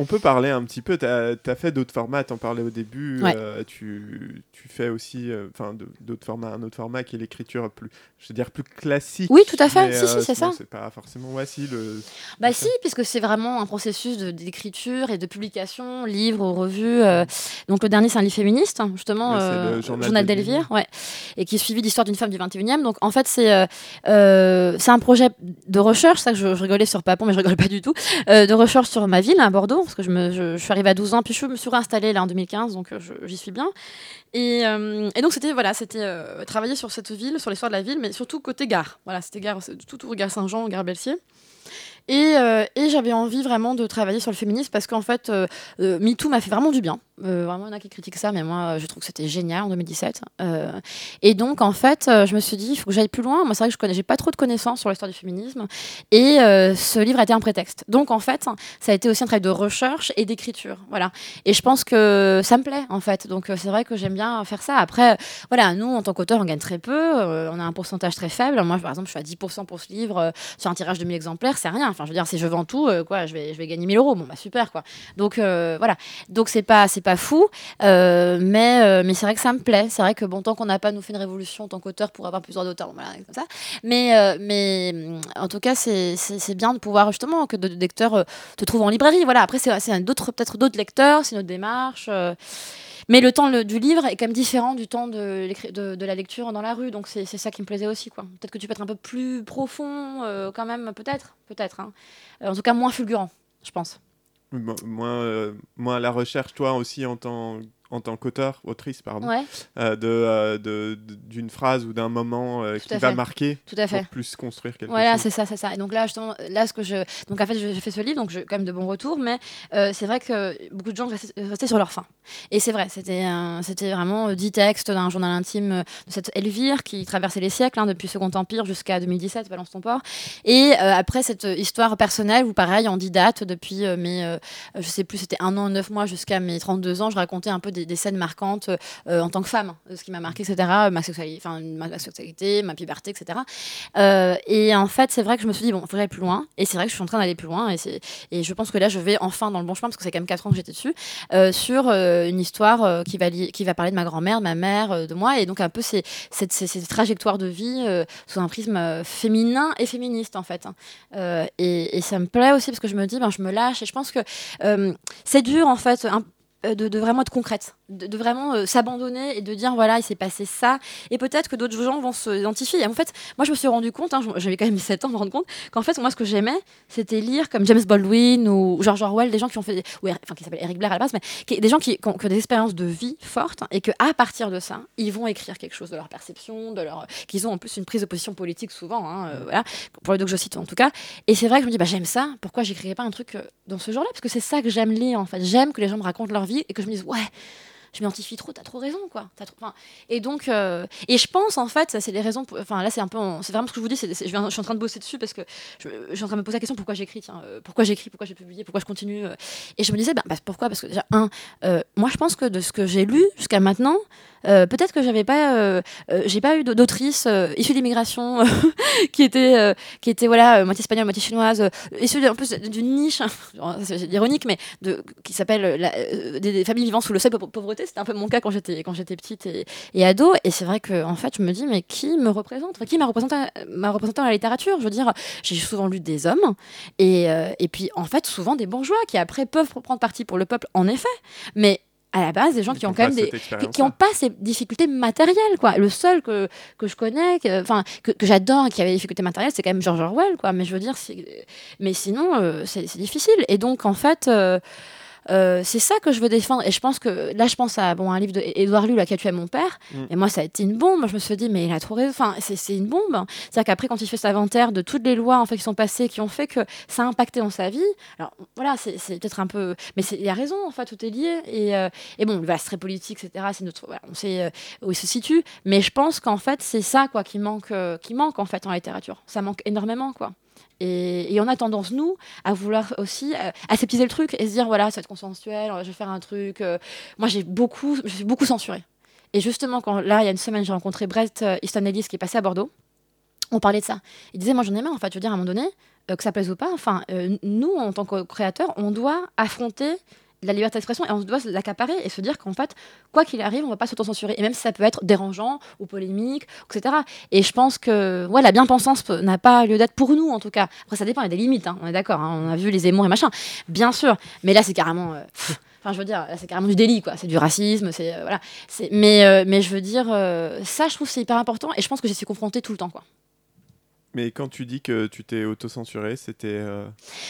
S1: On peut parler un petit peu, tu as, fait d'autres formats, t'en parlais au début,
S6: Ouais.
S1: euh, tu, tu fais aussi euh, enfin d'autres formats, un autre format qui est l'écriture plus, je veux dire, plus classique.
S6: Oui, tout à fait,
S1: mais,
S6: si, si,
S1: euh,
S6: c'est ça.
S1: C'est pas forcément, ouais, si, le...
S6: Bah si, puisque c'est vraiment un processus d'écriture et de publication, livres, revues. euh, donc le dernier, c'est un livre féministe, hein, justement,
S1: le Journal
S6: d'Elvire,
S1: d'Elvire.
S6: ouais, et qui est suivi d'histoire d'une femme du 21e. Donc en fait, c'est c'est un projet de recherche, ça que je, je rigolais sur Papon, mais je rigole pas du tout, euh, de recherche sur ma ville, à Bordeaux, parce que je, me, je, je suis arrivée à 12 ans, puis je me suis réinstallée là en 2015, donc euh, j'y suis bien. Et, euh, et donc c'était voilà, c'était euh, travailler sur cette ville, sur l'histoire de la ville, mais surtout côté gare. Voilà, c'était gare, tout autour gare Saint-Jean, gare Belsier. Et, euh, et j'avais envie vraiment de travailler sur le féminisme parce qu'en fait, MeToo m'a fait vraiment du bien. Euh, vraiment, il y en a qui critiquent ça, mais moi, je trouve que c'était génial en 2017. Euh, et donc, en fait, euh, je me suis dit, il faut que j'aille plus loin. Moi, c'est vrai que je connais, j'ai pas trop de connaissances sur l'histoire du féminisme. Et euh, ce livre a été un prétexte. Donc, en fait, ça a été aussi un travail de recherche et d'écriture. Voilà. Et je pense que ça me plaît, en fait. Donc, euh, c'est vrai que j'aime bien faire ça. Après, voilà, nous, en tant qu'auteur, on gagne très peu. euh, on a un pourcentage très faible. Moi, par exemple, je suis à 10% pour ce livre. euh, sur un tirage de 1000 exemplaires, c'est rien. Enfin, je veux dire, si je vends tout, euh, quoi, je vais, je vais gagner 1000 euros. Bon, bah, super, quoi. Donc, euh, voilà. Donc, c'est pas, pas fou. Euh, mais euh, mais c'est vrai que ça me plaît. C'est vrai que, bon, tant qu'on n'a pas nous fait une révolution en tant qu'auteur pour avoir plusieurs d'auteurs, bon, voilà, comme ça. Mais, euh, mais hum, en tout cas, c'est bien de pouvoir, justement, que d'autres lecteurs te trouvent en librairie. Voilà. Après, c'est peut-être d'autres lecteurs, c'est notre démarche. mais le temps du livre est quand même différent du temps de, de, de la lecture dans la rue, donc c'est ça qui me plaisait aussi. Peut-être que tu peux être un peu plus profond, quand même, peut-être, peut-être. hein. En tout cas, moins fulgurant, je pense.
S1: Mo- Moins, euh, moins à la recherche, toi aussi, en tant, en tant qu'auteur, autrice, pardon,
S6: Ouais.
S1: euh, de, euh, de- de- d'une phrase ou d'un moment euh, qui va
S6: fait.
S1: marquer
S6: Tout à fait.
S1: pour plus construire quelque
S6: Voilà,
S1: chose.
S6: c'est ça, c'est ça. Et donc là, justement, là, ce que je, donc en fait, j'ai fait ce livre, donc j'ai quand même de bons retours, mais euh, c'est vrai que beaucoup de gens restaient, sur leur faim. Et c'est vrai, c'était, c'était vraiment dix textes d'un journal intime de cette Elvire qui traversait les siècles, hein, depuis Second Empire jusqu'à 2017, Balance ton port. Et après cette histoire personnelle où pareil, en dix dates depuis mes, je sais plus, c'était un an, neuf mois jusqu'à mes 32 ans, je racontais un peu des, des scènes marquantes euh, en tant que femme, euh, ce qui m'a marqué, etc. Ma sexualité, ma puberté, etc. Euh, et en fait, c'est vrai que je me suis dit, bon, il que j'aille plus loin. Et c'est vrai que je suis en train d'aller plus loin. Et, je pense que là, je vais enfin dans le bon chemin, parce que c'est quand même 4 ans que j'étais dessus, euh, sur une histoire qui, va parler de ma grand-mère, de ma mère, de moi. Et donc, un peu ces, ces, ces trajectoires de vie sous un prisme féminin et féministe, en fait. hein. Et, ça me plaît aussi, parce que je me dis, ben, je me lâche. Et je pense que c'est dur, en fait. De, de vraiment être concrète, de, vraiment euh, s'abandonner et de dire voilà, il s'est passé ça. Et peut-être que d'autres gens vont s'identifier. En fait, moi, je me suis rendu compte, hein, j'avais quand même mis 7 ans me rendre compte, qu'en fait, moi, ce que j'aimais, c'était lire comme James Baldwin ou George Orwell, des gens qui ont fait, ou, enfin, qui s'appellent Eric Blair à la base, mais des gens qui, ont, des expériences de vie fortes et qu'à partir de ça, ils vont écrire quelque chose de leur perception, de leur, qu'ils ont en plus une prise de position politique souvent, hein, euh, voilà, pour les deux que je cite en tout cas. Et c'est vrai que je me dis, bah, j'aime ça, pourquoi j'écrirais pas un truc euh, dans ce genre-là? Parce que c'est ça que j'aime lire, en fait. J'aime que les gens me racontent leur vie et que je me dise, ouais, je m'identifie trop, t'as trop raison, quoi. T'as trop... et donc, euh, et je pense, en fait, ça, c'est les raisons. Enfin, là, c'est un peu. C'est vraiment ce que je vous dis, je, suis en train de bosser dessus parce que je, suis en train de me poser la question pourquoi j'écris, euh, pourquoi j'écris, pourquoi j'ai publié, pourquoi je continue. euh. et je me disais, bah, pourquoi? Parce que déjà, un, moi, je pense que de ce que j'ai lu jusqu'à maintenant, peut-être que j'avais pas, j'ai pas eu d'autrice issue d'immigration qui était, qui voilà, moitié espagnole, moitié chinoise, issue en plus d'une niche, c'est ironique, mais qui s'appelle des, familles vivant sous le seuil de pau- pauvreté. C'était un peu mon cas quand j'étais quand j'étais petite et, et ado. Et c'est vrai que en fait, je me dis mais qui me représente? Enfin, Qui m'a représenté, m'a représenté dans la littérature? Je veux dire, j'ai souvent lu des hommes et, euh, et puis en fait souvent des bourgeois qui après peuvent prendre parti pour le peuple, en effet, mais à la base, des gens qui ont
S1: n'ont
S6: quand
S1: pas
S6: même des, qui,
S1: expérience-là.
S6: qui ont pas ces difficultés matérielles, quoi. Le seul que, que je connais, que- enfin, que, que j'adore qui avait des difficultés matérielles, c'est quand même George Orwell, quoi. Mais je veux dire, mais sinon, euh, c'est c'est difficile. Et donc, en fait, euh, euh, c'est ça que je veux défendre. Et je pense que là, je pense à bon, un livre d'Édouard Lue, La qui a tué mon père.
S1: Mm.
S6: Et moi, ça a été une bombe. Je me suis dit, mais il a trop raison. Enfin, c'est une bombe. C'est-à-dire qu'après, quand il fait cet inventaire de toutes les lois en fait, qui sont passées, qui ont fait que ça a impacté dans sa vie, alors voilà, c'est peut-être un peu. Mais il a raison, en fait, tout est lié. Et, euh, et bon, c'est très politique, etc. C'est notre, voilà, on sait euh, où il se situe. Mais je pense qu'en fait, c'est ça quoi, qui, manque, euh, qui manque en fait en littérature. Ça manque énormément. quoi. Et, on a tendance, nous, à vouloir aussi euh, aseptiser le truc et se dire voilà, ça va être consensuel, je vais faire un truc. euh. Moi, j'ai beaucoup, je suis beaucoup censurée. Et justement, quand là, il y a une semaine, j'ai rencontré Brett euh, Easton Ellis qui est passé à Bordeaux. On parlait de ça. Il disait moi, j'en ai marre, en fait. Je veux dire, à un moment donné, euh, que ça plaise ou pas, enfin, euh, nous, en tant que créateurs, on doit affronter la liberté d'expression et on doit l'accaparer et se dire qu'en fait, quoi qu'il arrive, on va pas s'autocensurer. Et même si ça peut être dérangeant ou polémique, etc. Et je pense que ouais, la bien-pensance n'a pas lieu d'être pour nous, en tout cas. Après, ça dépend, il y a des limites, hein, on est d'accord. hein, on a vu les émours et machin, bien sûr. Mais là, c'est carrément. euh, je veux dire, c'est carrément du délit, quoi. C'est du racisme, c'est euh, voilà. Mais, euh, mais je veux dire, ça, je trouve, c'est hyper important. Et je pense que j'y suis confrontée tout le temps, quoi.
S1: Mais quand tu dis que tu t'es autocensuré, c'était euh,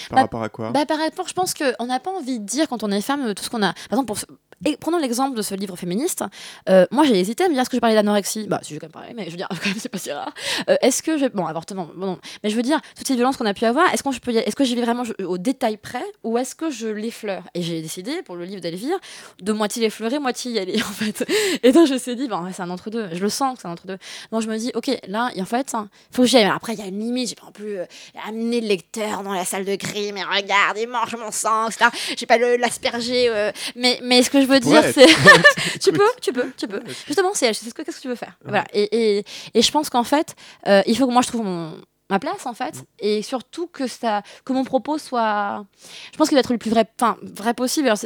S1: par
S6: Bah,
S1: rapport à quoi?
S6: Bah, par rapport, je pense qu'on n'a pas envie de dire quand on est femme tout ce qu'on a. Par exemple, pour ce- et prenons l'exemple de ce livre féministe. euh, moi, j'ai hésité à me dire est-ce que je parlais d'anorexie? Bah, si, j'ai quand même parlé, mais je veux dire, quand même, c'est pas si rare. Euh, est-ce que je. Bon, avortement, bon, non. Mais je veux dire, toutes ces violences qu'on a pu avoir, est-ce, qu'on, je peux y- est-ce que j'y vais vraiment je- au détail près ou est-ce que je l'effleure? Et j'ai décidé, pour le livre d'Elvire, de moitié l'effleurer, moitié y aller, en fait. Et donc, je me suis dit, bon, c'est un entre-deux. Je le sens que c'est un entre-deux. Donc, je me dis, ok, là, en fait, hein, faut que j'y aille. Mais Après, il y a une limite, j'ai pas non plus euh, amener le lecteur dans la salle de crime et regarde, il mange mon sang, etc. J'ai pas l'asperger. euh, mais, mais ce que je veux dire,
S1: Ouais.
S6: c'est. tu peux, tu peux, tu peux. Justement, c'est c'est ce que, qu'est-ce que tu veux faire? Voilà. Et, et, et je pense qu'en fait, euh, il faut que moi je trouve mon ma place en fait et surtout que ça que mon propos soit je pense qu'il va être le plus vrai enfin vrai possible alors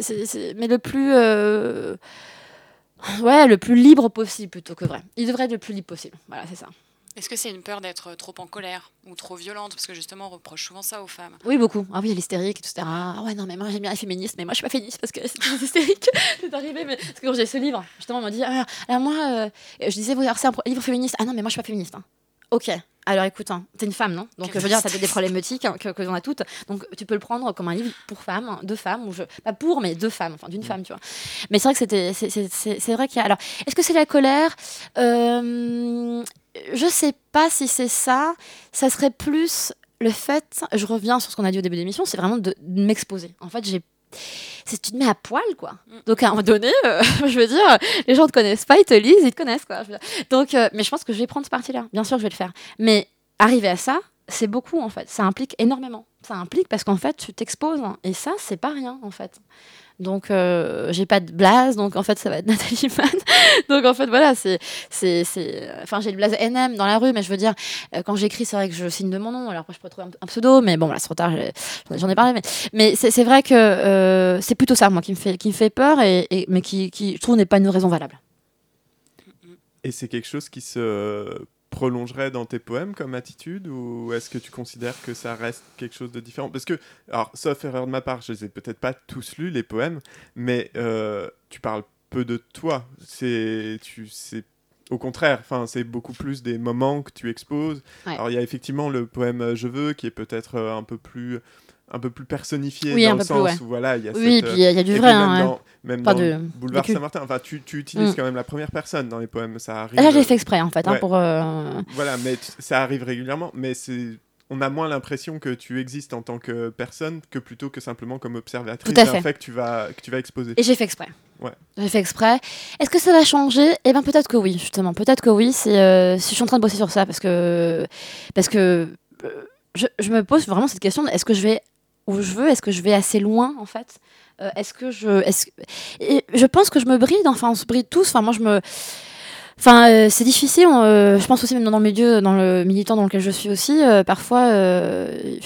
S6: mais le plus euh, ouais le plus libre possible plutôt que vrai il devrait être le plus libre possible voilà c'est ça
S7: Est-ce que c'est une peur d'être trop en colère ou trop violente? Parce que justement, on reproche souvent ça aux femmes.
S6: Oui, beaucoup. Ah oui, l'hystérique, etc. Ah ouais, non, mais moi j'aime bien les féministes, mais moi je suis pas féministe parce que c'est hystérique. c'est arrivé, mais parce que quand j'ai ce livre, justement, on m'a dit, ah, alors moi, euh, je disais, oui, alors c'est un livre féministe. Ah non, mais moi je suis pas féministe. hein. Ok. Alors écoute, hein, t'es une femme, non? Donc je veux dire, t'as des problématiques hein, que, que l'on a toutes. Donc tu peux le prendre comme un livre pour femmes, hein, de femmes, ou je... pas pour, mais de femmes, enfin d'une femme, tu vois. Mais c'est vrai que c'était, c'est- c'est c'est- c'est vrai qu'il y a. Alors, est-ce que c'est la colère? Euh, Je sais pas si c'est ça. Ça serait plus le fait. Je reviens sur ce qu'on a dit au début de l'émission, c'est vraiment de, de m'exposer. En fait, j'ai c'est tu te mets à poil quoi. Donc à un moment donné, euh, je veux dire, les gens te connaissent pas, ils te lisent, ils te connaissent quoi. Donc, euh, mais je pense que je vais prendre ce parti-là. Bien sûr, je vais le faire. Mais arriver à ça, c'est beaucoup en fait. Ça implique énormément. Ça implique parce qu'en fait, tu t'exposes hein. et ça, c'est pas rien en fait. Donc euh, j'ai pas de blaze, donc en fait ça va être Nathalie Mann. donc en fait voilà, c'est c'est enfin j'ai le blaze NM dans la rue, mais je veux dire euh, quand j'écris c'est vrai que je signe de mon nom. Alors après je pourrais trouver un, pseudo, mais bon là c'est trop tard, j'en ai parlé, mais c'est vrai que euh, c'est plutôt ça moi qui me fait qui me fait peur et- mais qui qui je trouve n'est pas une raison valable.
S1: Et c'est quelque chose qui se prolongerait dans tes poèmes comme attitude ou est-ce que tu considères que ça reste quelque chose de différent? Parce que, alors, sauf erreur de ma part, je les ai peut-être pas tous lus, les poèmes, mais euh, tu parles peu de toi. C'est, tu, c'est au contraire, enfin, c'est beaucoup plus des moments que tu exposes.
S6: Ouais.
S1: Alors, il y a effectivement le poème euh, Je veux qui est peut-être euh, un peu plus un peu plus personnifié
S6: Oui,
S1: dans le
S6: plus,
S1: sens
S6: ouais.
S1: où voilà il y a
S6: Oui,
S1: cette,
S6: puis il y a- il y a du vrai, hein,
S1: dans, même dans
S6: de
S1: Boulevard. Saint-Martin enfin tu, tu utilises
S6: Mm.
S1: quand même la première personne dans les poèmes ça arrive
S6: là j'ai fait exprès en fait hein, pour euh,
S1: voilà, mais ça arrive régulièrement, mais c'est on a moins l'impression que tu existes en tant que personne que plutôt que simplement comme observatrice
S6: Tout à
S1: d'un
S6: fait.
S1: fait que tu vas que tu vas exposer.
S6: Et j'ai fait exprès.
S1: Ouais.
S6: J'ai fait exprès. Est-ce que ça va changer? Eh bien, peut-être que oui, justement. Peut-être que oui. C'est, euh, si je suis en train de bosser sur ça, parce que, parce que euh, je, je me pose vraiment cette question est-ce que je vais où je veux? Est-ce que je vais assez loin, en fait? Euh, Est-ce que je. Je pense que je me bride. Enfin, on se bride tous. Enfin, moi, je me. Enfin, euh, c'est difficile. euh, je pense aussi même dans le milieu, dans le militant dans lequel je suis aussi, parfois. je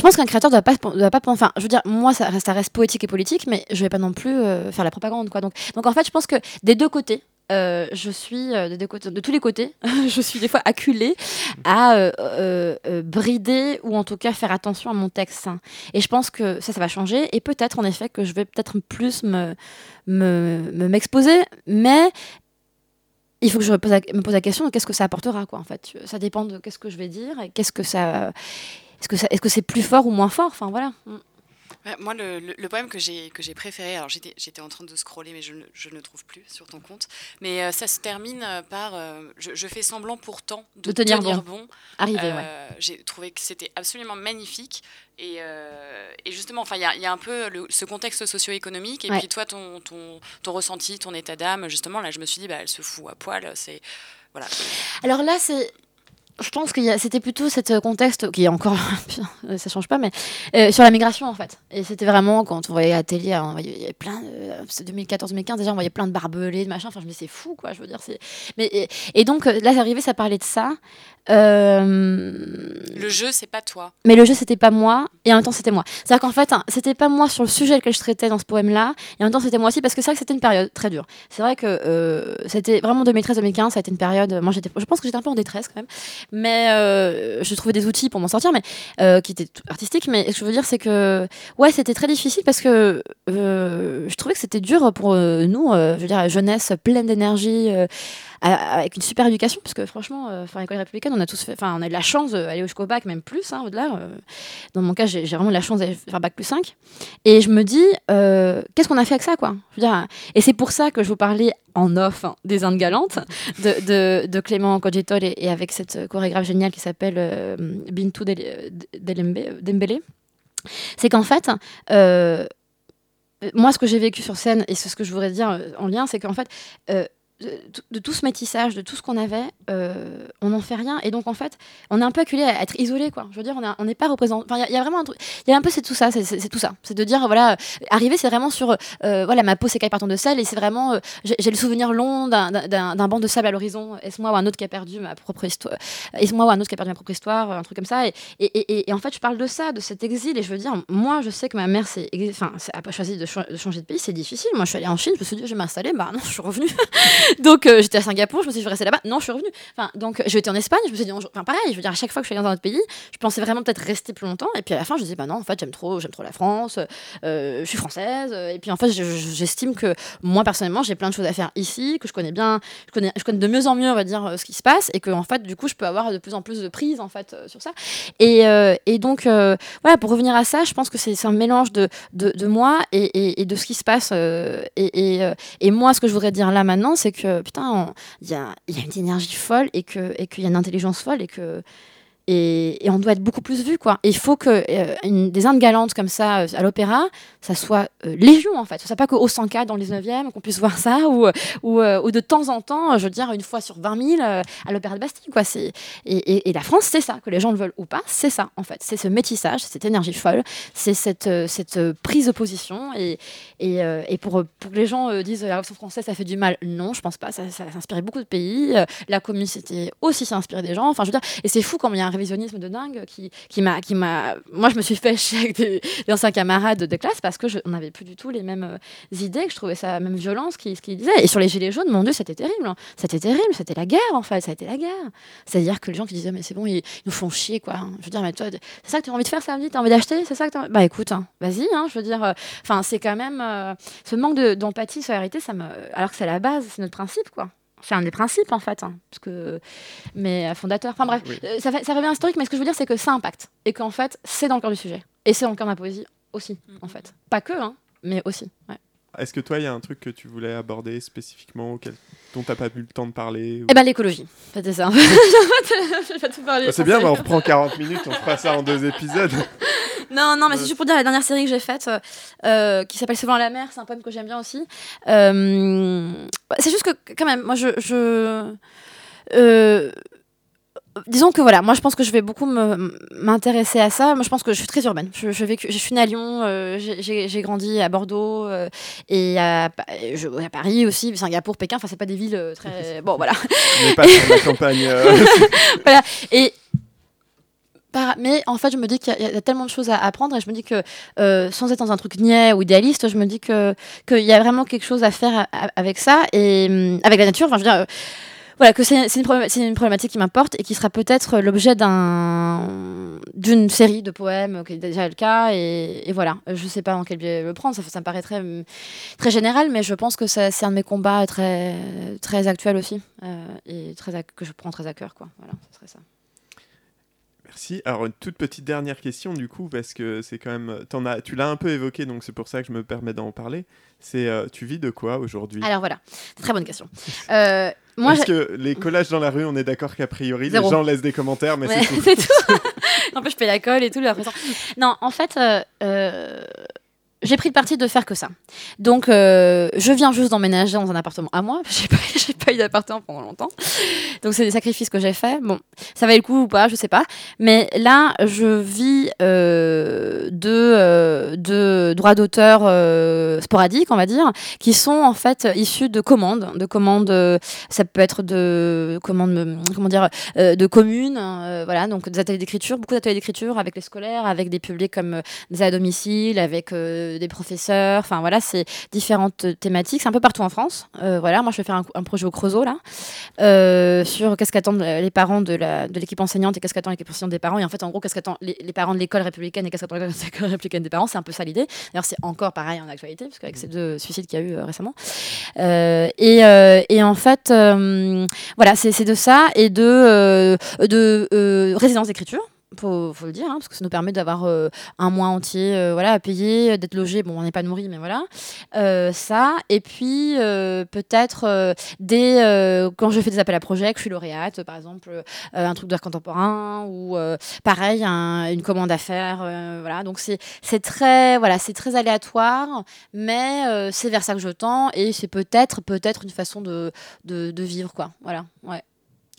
S6: pense qu'un créateur doit pas, doit pas, enfin, je veux dire, moi, ça reste, ça reste poétique et politique, mais je vais pas non plus faire la propagande, quoi. Donc, donc, en fait, je pense que des deux côtés, euh, je suis euh, de tous les côtés, je suis des fois acculée à euh, brider ou en tout cas faire attention à mon texte. Et je pense que ça, ça va changer. Et peut-être en effet que je vais peut-être plus me me- me- m'exposer, mais il faut que je me pose la, me pose question qu'est-ce que ça apportera. En fait, ça dépend de qu'est-ce que je vais dire et qu'est-ce que ça est-ce que que c'est plus fort ou moins fort Enfin voilà.
S7: Ouais, moi, le, le- le poème que j'ai que j'ai préféré, alors j'étais j'étais en train de scroller, mais je ne, je ne le trouve plus sur ton compte. Mais euh, ça se termine euh, par euh, je, je fais semblant pourtant de,
S6: De tenir bon. Arrivé,
S7: Euh,
S6: ouais.
S7: J'ai trouvé que c'était absolument magnifique. Et, et justement, enfin, il y, y a un peu le- ce contexte socio-économique, et
S6: Ouais.
S7: puis toi, ton, ton, ton ressenti, ton état d'âme. Justement, là, je me suis dit, bah, elle se fout à poil. C'est voilà.
S6: Alors là, c'est. Je pense que c'était plutôt ce contexte qui est encore. Putain, ça change pas, mais. euh, sur la migration, en fait. Et c'était vraiment quand on voyait à la télé, on voyait, il y avait plein. de- C'est 2014-2015, déjà, on voyait plein de barbelés, de machin. Enfin, je me dis, c'est fou, quoi. Je veux dire, c'est. Mais, et, et donc, euh, là, c'est arrivé, ça parlait de ça. Euh,
S7: Le jeu, c'est pas toi.
S6: mais le jeu, c'était pas moi, et en même temps, c'était moi. C'est-à-dire qu'en fait, hein, c'était pas moi sur le sujet que je traitais dans ce poème-là, et en même temps, c'était moi aussi, parce que c'est vrai que c'était une période très dure. C'est vrai que euh, c'était vraiment 2013-2015, ça a été une période. Moi, j'étais, je pense que j'étais un peu en détresse quand même, mais euh, je trouvais des outils pour m'en sortir, mais euh, qui étaient artistiques. Mais ce que je veux dire, c'est que ouais, c'était très difficile parce que euh, je trouvais que c'était dur pour nous, je veux dire, jeunesse pleine d'énergie. Avec une super éducation, parce que franchement, euh, enfin, l'école républicaine, on a tous fait, enfin, on a eu la chance d'aller jusqu'au bac, même plus, hein, au-delà. euh. dans mon cas, j'ai vraiment de la chance d'aller faire bac plus 5. Et je me dis, euh, qu'est-ce qu'on a fait avec ça, quoi? Je veux dire, Et c'est pour ça que je vous parlais en off hein, des Indes galantes de, de, Clément Cogitol et, avec cette chorégraphe géniale qui s'appelle euh, Bintou Dembélé. C'est qu'en fait, moi, ce que j'ai vécu sur scène et ce que je voudrais dire en lien, c'est qu'en fait, de, tout ce métissage, de tout ce qu'on avait, euh, on n'en fait rien. Et donc, en fait, on est un peu acculé à être isolé, quoi. Je veux dire, on n'est pas représenté. Enfin, il y a- vraiment un truc. Il y a un peu, c'est tout ça. C'est c'est- c'est tout ça. C'est de dire, voilà, euh, arriver, c'est vraiment sur, euh, voilà, ma peau s'écaille par tant de sel. Et c'est vraiment, j'ai le souvenir long d'un- banc de sable à l'horizon. Est-ce moi ou un autre qui a perdu ma propre histoire Est-ce moi ou un autre qui a perdu ma propre histoire Un truc comme ça. Et, et, et- en fait, je parle de ça, de cet exil. Et je veux dire, moi, je sais que ma mère s'est ex- enfin, a pas choisi de, de changer de pays. C'est difficile. Moi, je suis allée en Chine. Je me suis dit, je vais m'installer. Bah non, je suis revenue. Donc, euh, j'étais à Singapour. Je me suis dit, je vais rester là-bas. Non, je suis revenue. Enfin, donc, été en Espagne. Je me suis dit, enfin, pareil. Je veux dire, à chaque fois que je suis dans un autre pays, je pensais vraiment peut-être rester plus longtemps. Et puis à la fin, je me disais, bah non, en fait, j'aime trop, j'aime trop la France. euh, je suis française. Et puis en fait, je- je- j'estime que moi, personnellement, j'ai plein de choses à faire ici, que je connais bien, je connais, je connais de mieux en mieux, on va dire, euh, ce qui se passe. Et que, en fait, du coup, je peux avoir de plus en plus de prise, en fait, sur ça. Et, et donc, voilà, pour revenir à ça, je pense que c'est un mélange de, de, moi et, et- et de ce qui se passe. et, et moi, ce que je voudrais dire là maintenant, c'est que, putain, il y a, une énergie folle et qu'il y a une intelligence folle et que. Et, on doit être beaucoup plus vu, quoi. Il faut que euh, des Indes galantes comme ça euh, à l'opéra, ça soit euh, légion, en fait. Ça soit pas qu'au 104 dans le 19e, qu'on puisse voir ça, ou, de temps en temps, je veux dire, une fois sur 20 000 euh, à l'opéra de Bastille, quoi. Et, la France, c'est ça, que les gens le veulent ou pas, c'est ça, en fait. C'est ce métissage, cette énergie folle, c'est cette, prise de position. Et, pour, que les gens disent la Révolution française, ça fait du mal, non, je pense pas. Ça, ça a inspiré beaucoup de pays. La commune, c'était aussi ça des gens. Enfin, je veux dire, et c'est fou comme il y a un révisionnisme de dingue qui, qui m'a, qui m'a. Moi, je me suis fait chier avec des, des anciens camarades de classe parce que je, on n'avait plus du tout les mêmes euh, idées, que je trouvais ça même violence ce qu'ils disaient. Et sur les gilets jaunes, mon Dieu, c'était terrible. hein. C'était terrible. C'était la guerre, en fait. Ça a été la guerre. C'est-à-dire que les gens qui disaient, mais c'est bon, ils, nous font chier, quoi. Je veux dire, mais toi, c'est ça que tu as envie de faire samedi T'as envie d'acheter C'est ça que t'as- Bah écoute, hein, vas-y, hein, je veux dire. euh, Enfin, c'est quand même. euh, ce manque de- d'empathie, de ça me. Alors que c'est la base, c'est notre principe, quoi. C'est un des principes, en fait. hein, parce que... Mais euh, fondateur. Enfin bref,
S1: Oui.
S6: euh, ça, fait- ça revient historique, mais ce que je veux dire, c'est que ça impacte. Et qu'en fait, c'est dans le cœur du sujet. Et c'est dans le cœur de ma poésie aussi, en fait. Pas que, hein, mais aussi. ouais.
S1: Est-ce que toi, il y a un truc que tu voulais aborder spécifiquement, auquel... dont t'as pas eu le temps de parler ou-
S6: Eh ben l'écologie, c'était ça. Je vais pas tout parler.
S1: Bah, C'est bien, bah, on reprend 40 minutes, on fera ça en deux épisodes.
S6: Non, non, mais c'est juste pour dire la dernière série que j'ai faite, euh, euh, qui s'appelle Souvent la mer, c'est un poème que j'aime bien aussi. Euh, c'est juste que, quand même, moi, je. je euh, disons que voilà, moi je pense que je vais beaucoup m'intéresser à ça. Moi je pense que je suis très urbaine. Je, je, vécu- je suis née à Lyon, euh, j'ai- grandi à Bordeaux euh, et à, Pa- je- à Paris aussi, Singapour, Pékin. Enfin, c'est pas des villes euh, très. Bon, voilà.
S1: N'est pas sur la campagne. euh,
S6: voilà. Et mais en fait, je me dis qu'il y, a- il y a tellement de choses à apprendre et je me dis que euh, sans être dans un truc niais ou idéaliste, je me dis que qu'il y a vraiment quelque chose à faire avec ça et hum, avec la nature. Enfin, je veux dire. euh, voilà, que c'est une, problématique qui m'importe et qui sera peut-être l'objet d'un d'une série de poèmes qui est déjà le cas. Et, et voilà, je sais pas dans quel biais le prendre, ça, ça me paraît très, très général, mais je pense que c'est un de mes combats très, très actuels aussi euh, et très à- que je prends très à cœur. Quoi. Voilà, ce serait ça.
S1: Merci. Alors, une toute petite dernière question, du coup, parce que c'est quand même. as, tu l'as un peu évoqué, donc c'est pour ça que je me permets d'en parler. C'est euh, tu vis de quoi aujourd'hui?
S6: Alors voilà, très bonne question. Euh, moi,
S1: Parce que les collages dans la rue, on est d'accord qu'a priori,
S6: Zéro.
S1: les gens laissent des commentaires, mais c'est tout.
S6: c'est tout. en plus, je paye la colle et tout. l'impression. Non, en fait, euh, euh, j'ai pris le parti de faire que ça. Donc, euh, je viens juste d'emménager dans un appartement à moi. J'ai pas, pas eu d'appartement pendant longtemps. Donc, c'est des sacrifices que j'ai faits. Bon, ça valait le coup ou pas, je sais pas. Mais là, je vis euh, de, euh, de droits d'auteur sporadiques, on va dire, qui sont en fait issus de commandes. De commandes, ça peut être de commandes, comment dire, de communes, voilà, donc des ateliers d'écriture, beaucoup d'ateliers d'écriture avec les scolaires, avec des publics comme des à domicile, avec de, des professeurs. Enfin voilà, c'est différentes thématiques. C'est un peu partout en France. Euh, voilà, moi je vais faire un, un projet au Creusot là euh, sur qu'est-ce qu'attendent les parents de la- de l'équipe enseignante et qu'est-ce qu'attendent l'équipe enseignante des parents. Et en fait, en gros, qu'est-ce qu'attendent les, les parents de l'école républicaine et qu'est-ce qu'attendent l'école républicaine des parents. C'est un peu ça l'idée. D'ailleurs, c'est encore pareil en actualité parce qu'avec ces deux suicides qu'il y a eu euh, récemment. Euh, et, euh, et en fait, euh, voilà, c'est de ça et de, euh, de euh, résidence d'écriture. Faut, faut le dire, hein, parce que ça nous permet d'avoir euh, un mois entier euh, voilà, à payer, d'être logé. Bon, on n'est pas nourri, mais voilà. Euh, ça. Et puis, peut-être, euh, quand je fais des appels à projets, que je suis lauréate, par exemple, un truc d'art contemporain, ou pareil, un- une commande à faire. voilà. Donc, c'est très, voilà, très aléatoire, mais c'est vers ça que je tends, et c'est peut-être peut-être une façon de, vivre, quoi. Voilà, ouais.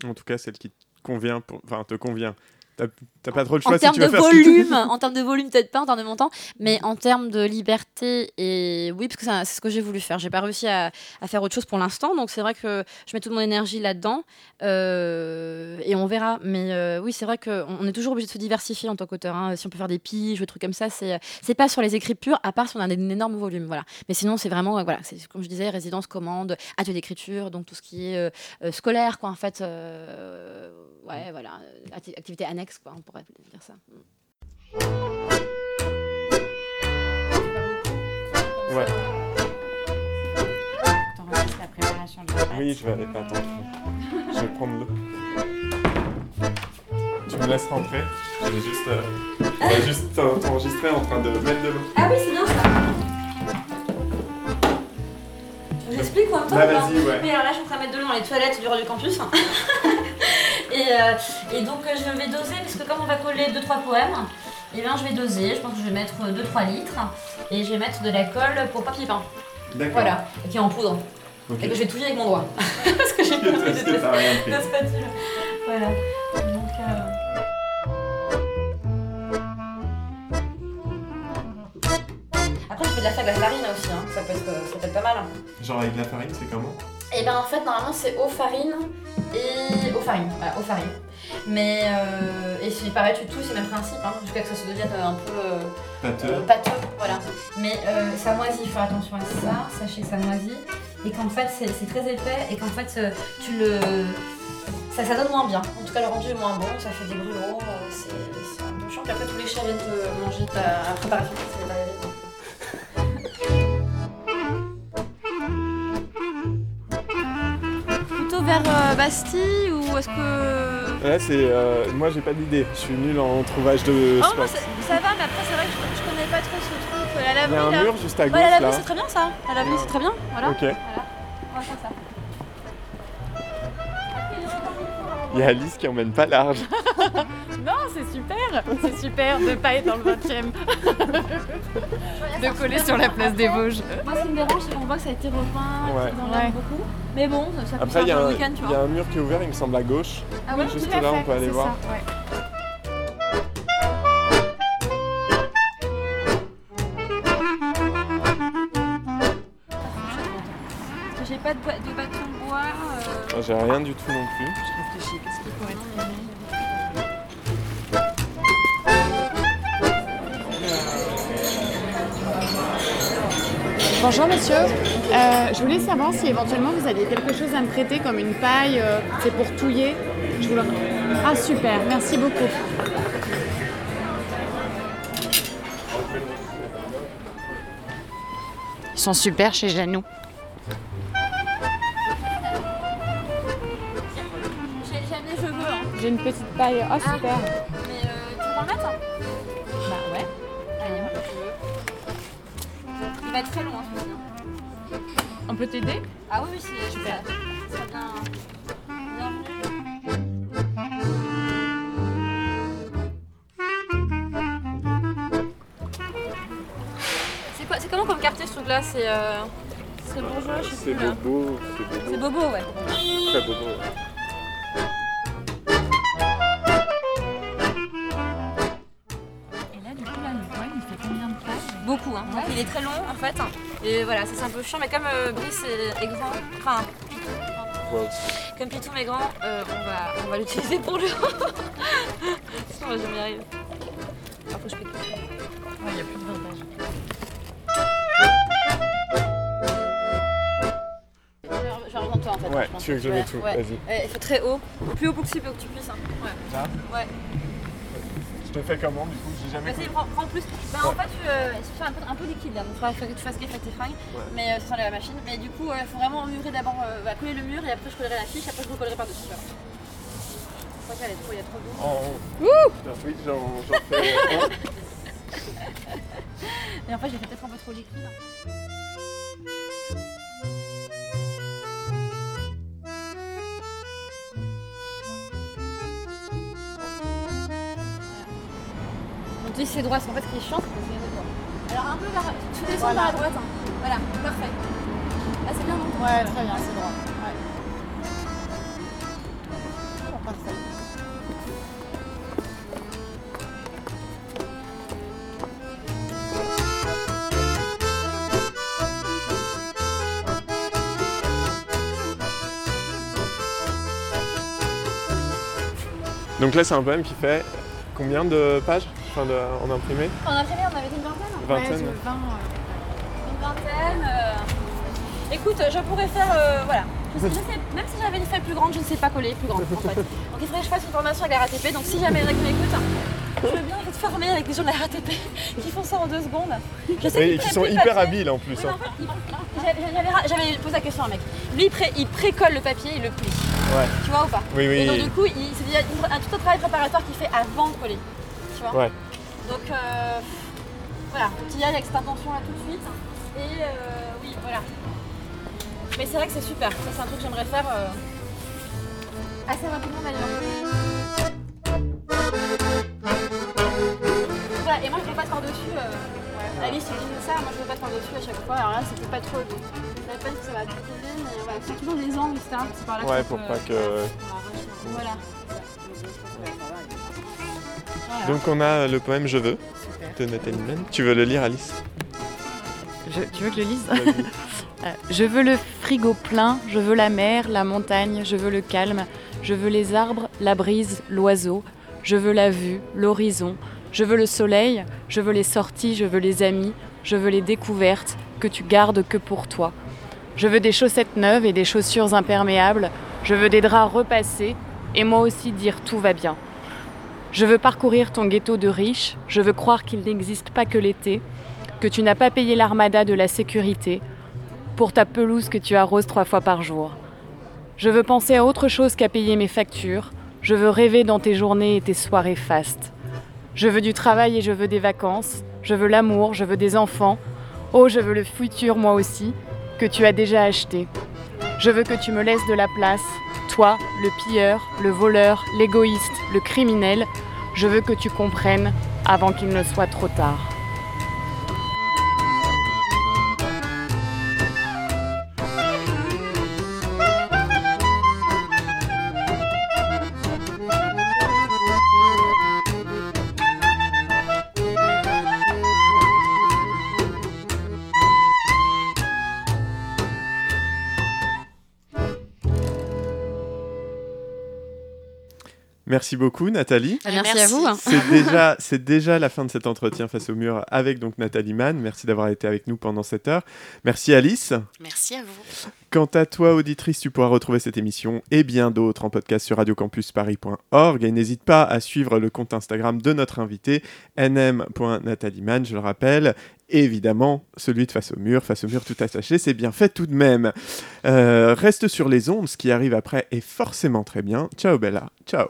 S1: En tout cas, celle qui te convient, te convient. T'as pas trop le
S6: en
S1: choix si
S6: termes
S1: tu veux
S6: de
S1: faire ce
S6: volume, en termes de volume peut-être pas, en termes de montant, mais en termes de liberté et oui, parce que c'est ce que j'ai voulu faire. J'ai pas réussi à, à faire autre chose pour l'instant, donc c'est vrai que je mets toute mon énergie là-dedans euh, et on verra. Mais euh, oui, c'est vrai qu'on on est toujours obligé de se diversifier en tant qu'auteur. hein. Si on peut faire des piges, des trucs comme ça, c'est pas sur les écrits purs, à part si on a un, énorme volume, voilà. Mais sinon, c'est vraiment euh, voilà, c'est comme je disais, résidence, commande, atelier d'écriture, donc tout ce qui est euh, scolaire, quoi, en fait. ouais, voilà, acti- activité annexe, quoi, on pourrait dire ça.
S1: Ouais.
S5: T'enregistres la préparation de la pâte.
S1: Oui, je vais aller. Attends, je vais prendre l'eau. Tu me laisses rentrer Je vais juste, euh, juste t'en- t'enregistrer en train de mettre de l'eau.
S6: Ah oui, c'est bien ça. J'explique ou en même temps
S1: Bah,
S6: pas
S1: vas-y, ouais.
S6: Alors là, je suis en train de mettre de l'eau dans les toilettes du Radio Campus. et, euh, et donc, euh, je vais doser, parce que comme on va coller 2-3 poèmes, et bien, je vais doser. Je pense que je vais mettre 2-3 litres. Et je vais mettre de la colle pour papier peint.
S1: D'accord.
S6: Voilà, et qui est en poudre. Et que je vais touiller avec mon doigt. parce que j'ai pas de
S1: pris.
S6: de spatule. Voilà. Donc, euh, Après, je fais de la à la farine aussi, hein. ça, peut être, ça peut être pas mal. hein.
S1: Genre avec la farine, c'est comment?
S6: Et ben en fait, normalement, c'est eau farine et eau farine. Voilà, eau farine. Mais, euh, et c'est pareil, tu touilles, c'est le même principe, hein, jusqu'à ce que ça se devienne un peu euh,
S1: Pâteux.
S6: euh, pâteux. Voilà. Mais euh, ça moisit, il faut faire attention à ça. Sachez que ça moisit. Et qu'en fait, c'est c'est très épais et qu'en fait, euh, tu le. Ça, ça donne moins bien. En tout cas, le rendu est moins bon, ça fait des grumeaux, euh, c'est c'est un peu chiant. Puis après, tous les chats viennent te manger ta préparation, c'est vers euh, Bastille ou est-ce que.
S1: Ouais, c'est. euh, moi, j'ai pas d'idée. Je suis nul en trouvage de
S6: Oh, moi, ça, ça va, mais après, c'est vrai que je, je connais pas trop ce truc. euh, La
S1: Il y a un
S6: là.
S1: mur juste à gauche
S6: c'est très bien ça. La laverie, c'est très bien. Voilà.
S1: Ok.
S6: Voilà. On va faire ça.
S1: Il y a Alice qui emmène pas large.
S5: Non, c'est super C'est super de pas être dans le 20 e De coller sur la place des Vosges.
S6: Moi, ce qui me dérange, c'est qu'on voit que ça a été repeint,
S1: Ouais.
S6: lavent
S5: Ouais.
S6: beaucoup. Mais bon, ça peut
S1: Après, il y, a
S6: faire
S1: un-
S6: un week-end, tu
S1: il y a
S6: vois.
S1: un mur qui est ouvert, il me semble, à gauche.
S6: Ah ouais,
S1: Juste là, on peut aller voir.
S5: ça, ouais.
S6: J'ai pas de, bâton de bois. euh,
S1: J'ai rien du tout non plus.
S5: Je réfléchis, Bonjour monsieur, Euh, je voulais savoir si éventuellement vous aviez quelque chose à me prêter comme une paille, euh, c'est pour touiller. Je vous le- Ah super, merci beaucoup. Ils sont super chez Janou.
S6: J'ai
S5: une petite paille, oh super.
S6: Mais euh, tu veux en mettre
S5: Bah ouais.
S6: Allez, on va mettre cheveux. Il va être très long, hein, je hein.
S5: On peut t'aider?
S6: Ah oui, oui, c'est super. Ça sera bien. Bienvenue. C'est quoi C'est comment comme quartier ce truc-là? C'est euh... c'est bourgeois, je sais
S1: C'est
S6: plus là.
S1: bobo, c'est
S6: C'est
S1: bobo.
S6: bobo, ouais.
S1: Très bobo.
S5: Et Il
S6: est très long en fait. Et voilà, ça c'est un peu chiant, mais comme euh, Brice est, grand, enfin comme Pitou est grand, euh, on va, on va l'utiliser pour le. Sinon, on va jamais y faut que je pète.
S5: Ouais, il n'y a plus de vintage. Je, je toi en fait.
S1: Ouais,
S6: je
S1: tu veux que je mette tout,
S6: ouais.
S1: vas-y.
S6: Il faut très haut, plus haut possible que tu puisses. Hein.
S1: Ça
S6: Ouais.
S1: Je te fais comment du coup J'ai jamais
S6: Vas-y,
S1: compris.
S6: prends, prends plus. Bah, En fait, tu, euh, il un peu, un peu liquide là, donc il faudra que tu fasses gaffe avec tes fringues.
S1: Ouais.
S6: Mais euh, sans la machine. Mais du coup, il faut vraiment murer d'abord, euh, bah, coller le mur et après je collerai la fiche, après je recollerai par-dessus. Je crois qu'elle est trop, il y a trop d'eau.
S1: En...
S6: Ouh
S1: Putain, oui, j'en fais un.
S6: Et en fait, j'ai fait peut-être un peu trop liquide. Donc tu dis c'est droit, parce qu'en fait ce qui est chiant, c'est que c'est droit. Alors un peu vers... Tu descends
S5: Voilà.
S6: vers la droite. hein. Voilà, parfait. Là c'est bien, non?
S5: Ouais, très bien, c'est droit. Ouais. Bon, parfait.
S1: Donc là, c'est un poème qui fait combien de pages? Enfin, de- en imprimé
S6: En imprimé, on avait une vingtaine
S1: Vingtaine.
S5: Ouais, 20,
S6: Une vingtaine. euh, Écoute, je pourrais faire. euh, voilà. Je sais, je sais- même si j'avais une feuille plus grande, je ne sais pas coller plus grande en fait. Donc il faudrait que je fasse une formation avec la RATP. Donc si jamais il y en a qui m'écoutent, je veux bien être formée avec des gens de la RATP qui font ça en deux secondes. Je sais
S1: Oui, qui sont hyper habiles en plus.
S6: Oui,
S1: hein.
S6: en fait, il- j'avais- posé la question à un mec. Lui, il, pré- il précolle le papier, il le plie.
S1: Ouais.
S6: Tu vois ou pas?
S1: Oui, oui.
S6: Et donc, du coup, il, c'est il y a un tout un travail préparatoire qu'il fait avant de coller. Tu vois
S1: Ouais.
S6: Donc, euh, voilà, faut y ailles avec cette intention-là tout de suite. Et euh, oui, voilà. Mais c'est vrai que c'est super. Ça, c'est un truc que j'aimerais faire euh, assez rapidement d'ailleurs. Voilà, et moi, je vais pas par-dessus. Alice, tu disais ça, moi, je vais pas par-dessus à chaque fois. Alors là, c'était pas trop la peine que ça va tout mais voilà, c'est toujours les angles, etc. C'est par là
S1: Ouais,
S6: que
S1: pour pas que.
S6: Voilà. Voilà.
S1: Donc on a le poème Je veux de Nathalie Mann. Tu veux le lire, Alice
S5: Je- tu veux que je le lise. Euh, Je veux le frigo plein, je veux la mer, la montagne, je veux le calme, je veux les arbres, la brise, l'oiseau, je veux la vue, l'horizon, je veux le soleil, je veux les sorties, je veux les amis, je veux les découvertes que tu gardes que pour toi. Je veux des chaussettes neuves et des chaussures imperméables, je veux des draps repassés et moi aussi dire tout va bien. Je veux parcourir ton ghetto de riches, je veux croire qu'il n'existe pas que l'été, que tu n'as pas payé l'armada de la sécurité, pour ta pelouse que tu arroses trois fois par jour. Je veux penser à autre chose qu'à payer mes factures. Je veux rêver dans tes journées et tes soirées fastes. Je veux du travail et je veux des vacances. Je veux l'amour, je veux des enfants. Oh, je veux le futur moi aussi, que tu as déjà acheté. Je veux que tu me laisses de la place. Toi, le pilleur, le voleur, l'égoïste, le criminel. Je veux que tu comprennes avant qu'il ne soit trop tard.
S1: Merci beaucoup, Nathalie.
S6: Ah,
S5: Merci à vous.
S1: C'est déjà, c'est déjà la fin de cet entretien face au mur avec donc Nathalie Mann. Merci d'avoir été avec nous pendant cette heure. Merci Alice.
S7: Merci à vous.
S1: Quant à toi, auditrice, tu pourras retrouver cette émission et bien d'autres en podcast sur radiocampusparis.org et n'hésite pas à suivre le compte Instagram de notre invité, nm.nathalieman, je le rappelle. Et évidemment, celui de Face au mur, Face au mur tout attaché, c'est bien fait tout de même. Euh, reste sur les ondes, ce qui arrive après est forcément très bien. Ciao Bella, ciao.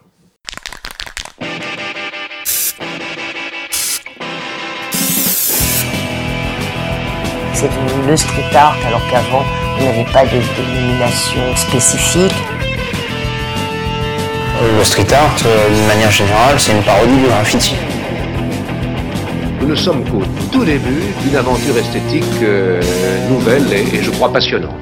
S2: C'est devenu le street art alors qu'avant il n'y avait pas de dénomination spécifique.
S3: Euh, Le street art, euh, d'une manière générale, c'est une parodie du graffiti.
S4: Nous ne sommes qu'au tout début d'une aventure esthétique euh, nouvelle et, et je crois passionnante.